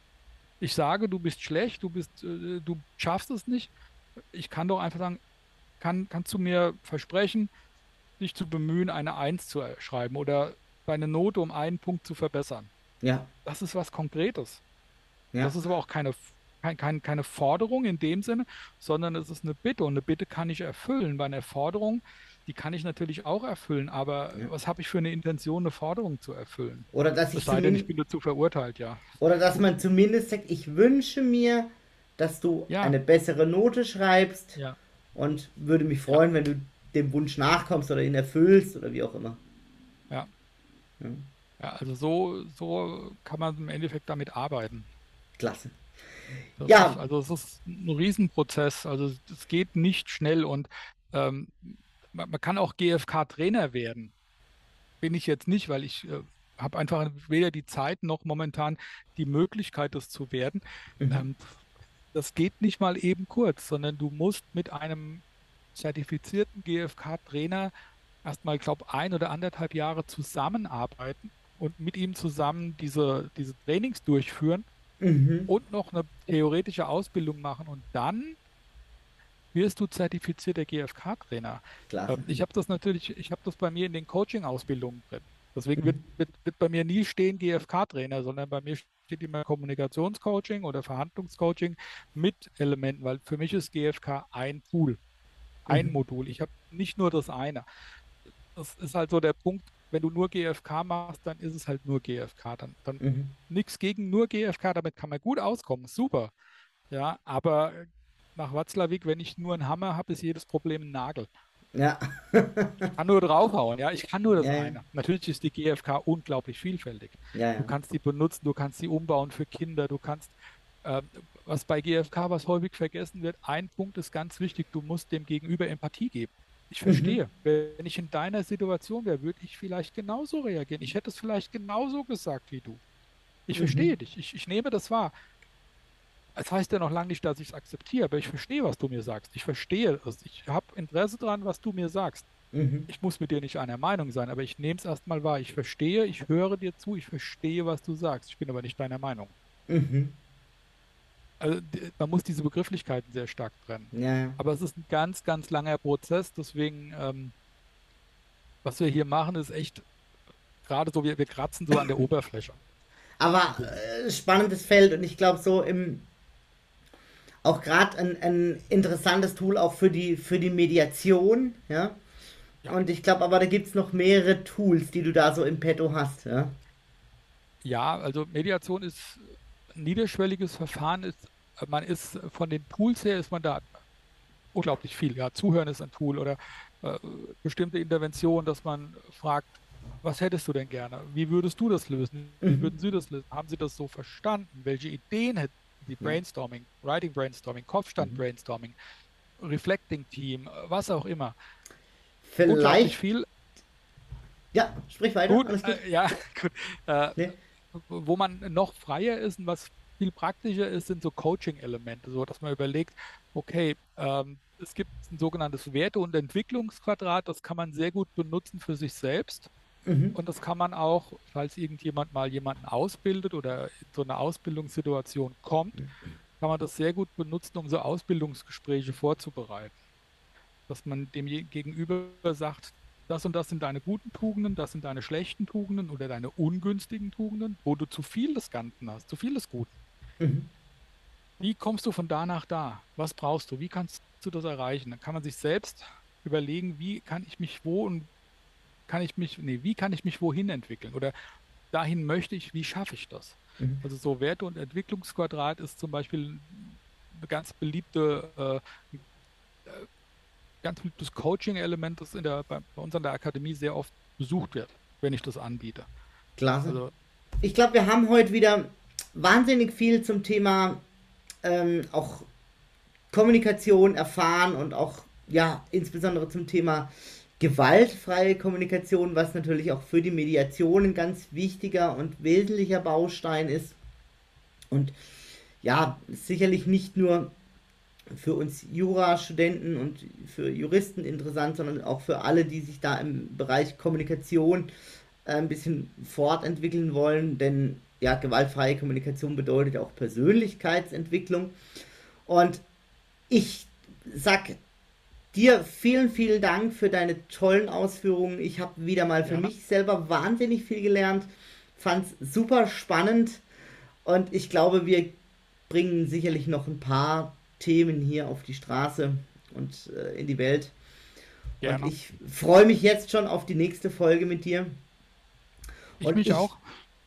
Ich sage, du bist schlecht, du bist, äh, du schaffst es nicht. Ich kann doch einfach sagen, kann, kannst du mir versprechen, dich zu bemühen, eine Eins zu schreiben oder deine Note um einen Punkt zu verbessern. Ja. Das ist was Konkretes. Ja. Das ist aber auch keine, kein, kein, keine Forderung in dem Sinne, sondern es ist eine Bitte. Und eine Bitte kann ich erfüllen. Bei einer Forderung, die kann ich natürlich auch erfüllen, aber Ja. was habe ich für eine Intention, eine Forderung zu erfüllen? Oder dass ich Es sei denn, ich bin dazu verurteilt, ja. oder dass man zumindest sagt, ich wünsche mir, dass du Ja. eine bessere Note schreibst Ja. und würde mich freuen, wenn du dem Wunsch nachkommst oder ihn erfüllst oder wie auch immer. Ja. Ja. Ja, also so, so kann man im Endeffekt damit arbeiten. Klasse. Das Ja. ist, also es ist ein Riesenprozess. Also es geht nicht schnell und ähm, man, man kann auch GFK-Trainer werden. Bin ich jetzt nicht, weil ich äh, habe einfach weder die Zeit noch momentan die Möglichkeit, das zu werden. Mhm. Ähm, das geht nicht mal eben kurz, sondern du musst mit einem zertifizierten GFK-Trainer erstmal, glaube ein oder anderthalb Jahre zusammenarbeiten und mit ihm zusammen diese, diese Trainings durchführen Mhm. und noch eine theoretische Ausbildung machen und dann wirst du zertifizierter GFK-Trainer. Ähm, Ich habe das natürlich, ich habe das bei mir in den Coaching-Ausbildungen drin. Deswegen Mhm. wird, wird, wird bei mir nie stehen GFK-Trainer, sondern bei mir steht immer Kommunikationscoaching oder Verhandlungscoaching mit Elementen, weil für mich ist GFK ein Tool, ein Mhm. Modul. Ich habe nicht nur das eine. Das ist halt so der Punkt, wenn du nur GFK machst, dann ist es halt nur GFK. Dann, dann Mhm. nichts gegen nur GFK, damit kann man gut auskommen, super. Ja, aber nach Watzlawick, wenn ich nur einen Hammer habe, ist jedes Problem ein Nagel. Ja. Ich kann nur draufhauen, ja, ich kann nur das Ja, ja. eine. Natürlich ist die GFK unglaublich vielfältig. Ja, Du ja. kannst die benutzen, du kannst sie umbauen für Kinder, du kannst, ähm, was bei GFK, was häufig vergessen wird, ein Punkt ist ganz wichtig, du musst dem Gegenüber Empathie geben. Ich Mhm. verstehe, wenn ich in deiner Situation wäre, würde ich vielleicht genauso reagieren. Ich hätte es vielleicht genauso gesagt wie du. Ich Mhm. verstehe dich, ich, ich nehme das wahr. Es heißt ja noch lange nicht, dass ich es akzeptiere, aber ich verstehe, was du mir sagst. Ich verstehe es. Ich habe Interesse daran, was du mir sagst. Mhm. Ich muss mit dir nicht einer Meinung sein, aber ich nehme es erstmal wahr. Ich verstehe, ich höre dir zu, ich verstehe, was du sagst. Ich bin aber nicht deiner Meinung. Mhm. Also man muss diese Begrifflichkeiten sehr stark trennen. Ja, ja. Aber es ist ein ganz, ganz langer Prozess. Deswegen, ähm, was wir hier machen, ist echt gerade so, wir, wir kratzen so an der Oberfläche. Aber äh, spannendes Feld und ich glaube so im auch gerade ein, ein interessantes Tool auch für die für die Mediation, ja. Ja. Und ich glaube aber da gibt es noch mehrere Tools, die du da so im Petto hast, ja. Ja, also Mediation ist ein niederschwelliges Verfahren. Ist, man ist von den Tools her ist man da unglaublich viel. Ja, Zuhören ist ein Tool oder äh, bestimmte Interventionen, dass man fragt, was hättest du denn gerne? Wie würdest du das lösen? Wie Mhm. würden Sie das lösen? Haben Sie das so verstanden? Welche Ideen hätten Sie? Brainstorming, Writing Brainstorming, Kopfstand Mhm. Brainstorming, Reflecting Team, was auch immer. Vielleicht, viel. ja, sprich weiter, Gut, alles gut. äh, ja, gut. Äh, Nee. wo man noch freier ist und was viel praktischer ist, sind so Coaching-Elemente, so dass man überlegt, okay, ähm, es gibt ein sogenanntes Werte- und Entwicklungsquadrat, das kann man sehr gut benutzen für sich selbst. Mhm. Und das kann man auch, falls irgendjemand mal jemanden ausbildet oder in so eine Ausbildungssituation kommt, kann man das sehr gut benutzen, um so Ausbildungsgespräche vorzubereiten. Dass man dem Gegenüber sagt, das und das sind deine guten Tugenden, das sind deine schlechten Tugenden oder deine ungünstigen Tugenden, wo du zu viel des Ganzen hast, zu viel des Guten. Mhm. Wie kommst du von da nach da? Was brauchst du? Wie kannst du das erreichen? Dann kann man sich selbst überlegen, wie kann ich mich wo und kann ich mich, nee, wie kann ich mich wohin entwickeln? Oder dahin möchte ich, wie schaffe ich das? Mhm. Also so Werte- und Entwicklungsquadrat ist zum Beispiel eine ganz beliebte, äh, äh, ganz beliebtes Coaching-Element, das in der, bei, bei uns an der Akademie sehr oft besucht wird, wenn ich das anbiete. Klasse. Also Ich glaube, wir haben heute wieder wahnsinnig viel zum Thema ähm, auch Kommunikation erfahren und auch ja insbesondere zum Thema gewaltfreie Kommunikation, was natürlich auch für die Mediation ein ganz wichtiger und wesentlicher Baustein ist. Und ja, sicherlich nicht nur für uns Jurastudenten und für Juristen interessant, sondern auch für alle, die sich da im Bereich Kommunikation äh, ein bisschen fortentwickeln wollen, denn ja, gewaltfreie Kommunikation bedeutet auch Persönlichkeitsentwicklung. Und ich sag dir vielen, vielen Dank für deine tollen Ausführungen. Ich habe wieder mal für ja. mich selber wahnsinnig viel gelernt, fand es super spannend und ich glaube, wir bringen sicherlich noch ein paar Themen hier auf die Straße und äh, in die Welt. Gerne. Und ich freue mich jetzt schon auf die nächste Folge mit dir. Ich und mich ich, auch.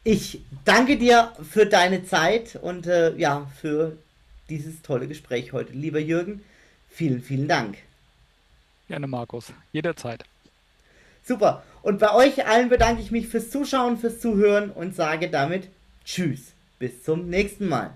Ich danke dir für deine Zeit und äh, ja, für dieses tolle Gespräch heute. Lieber Jürgen, vielen, vielen Dank. Gerne, Markus. Jederzeit. Super. Und bei euch allen bedanke ich mich fürs Zuschauen, fürs Zuhören und sage damit Tschüss. Bis zum nächsten Mal.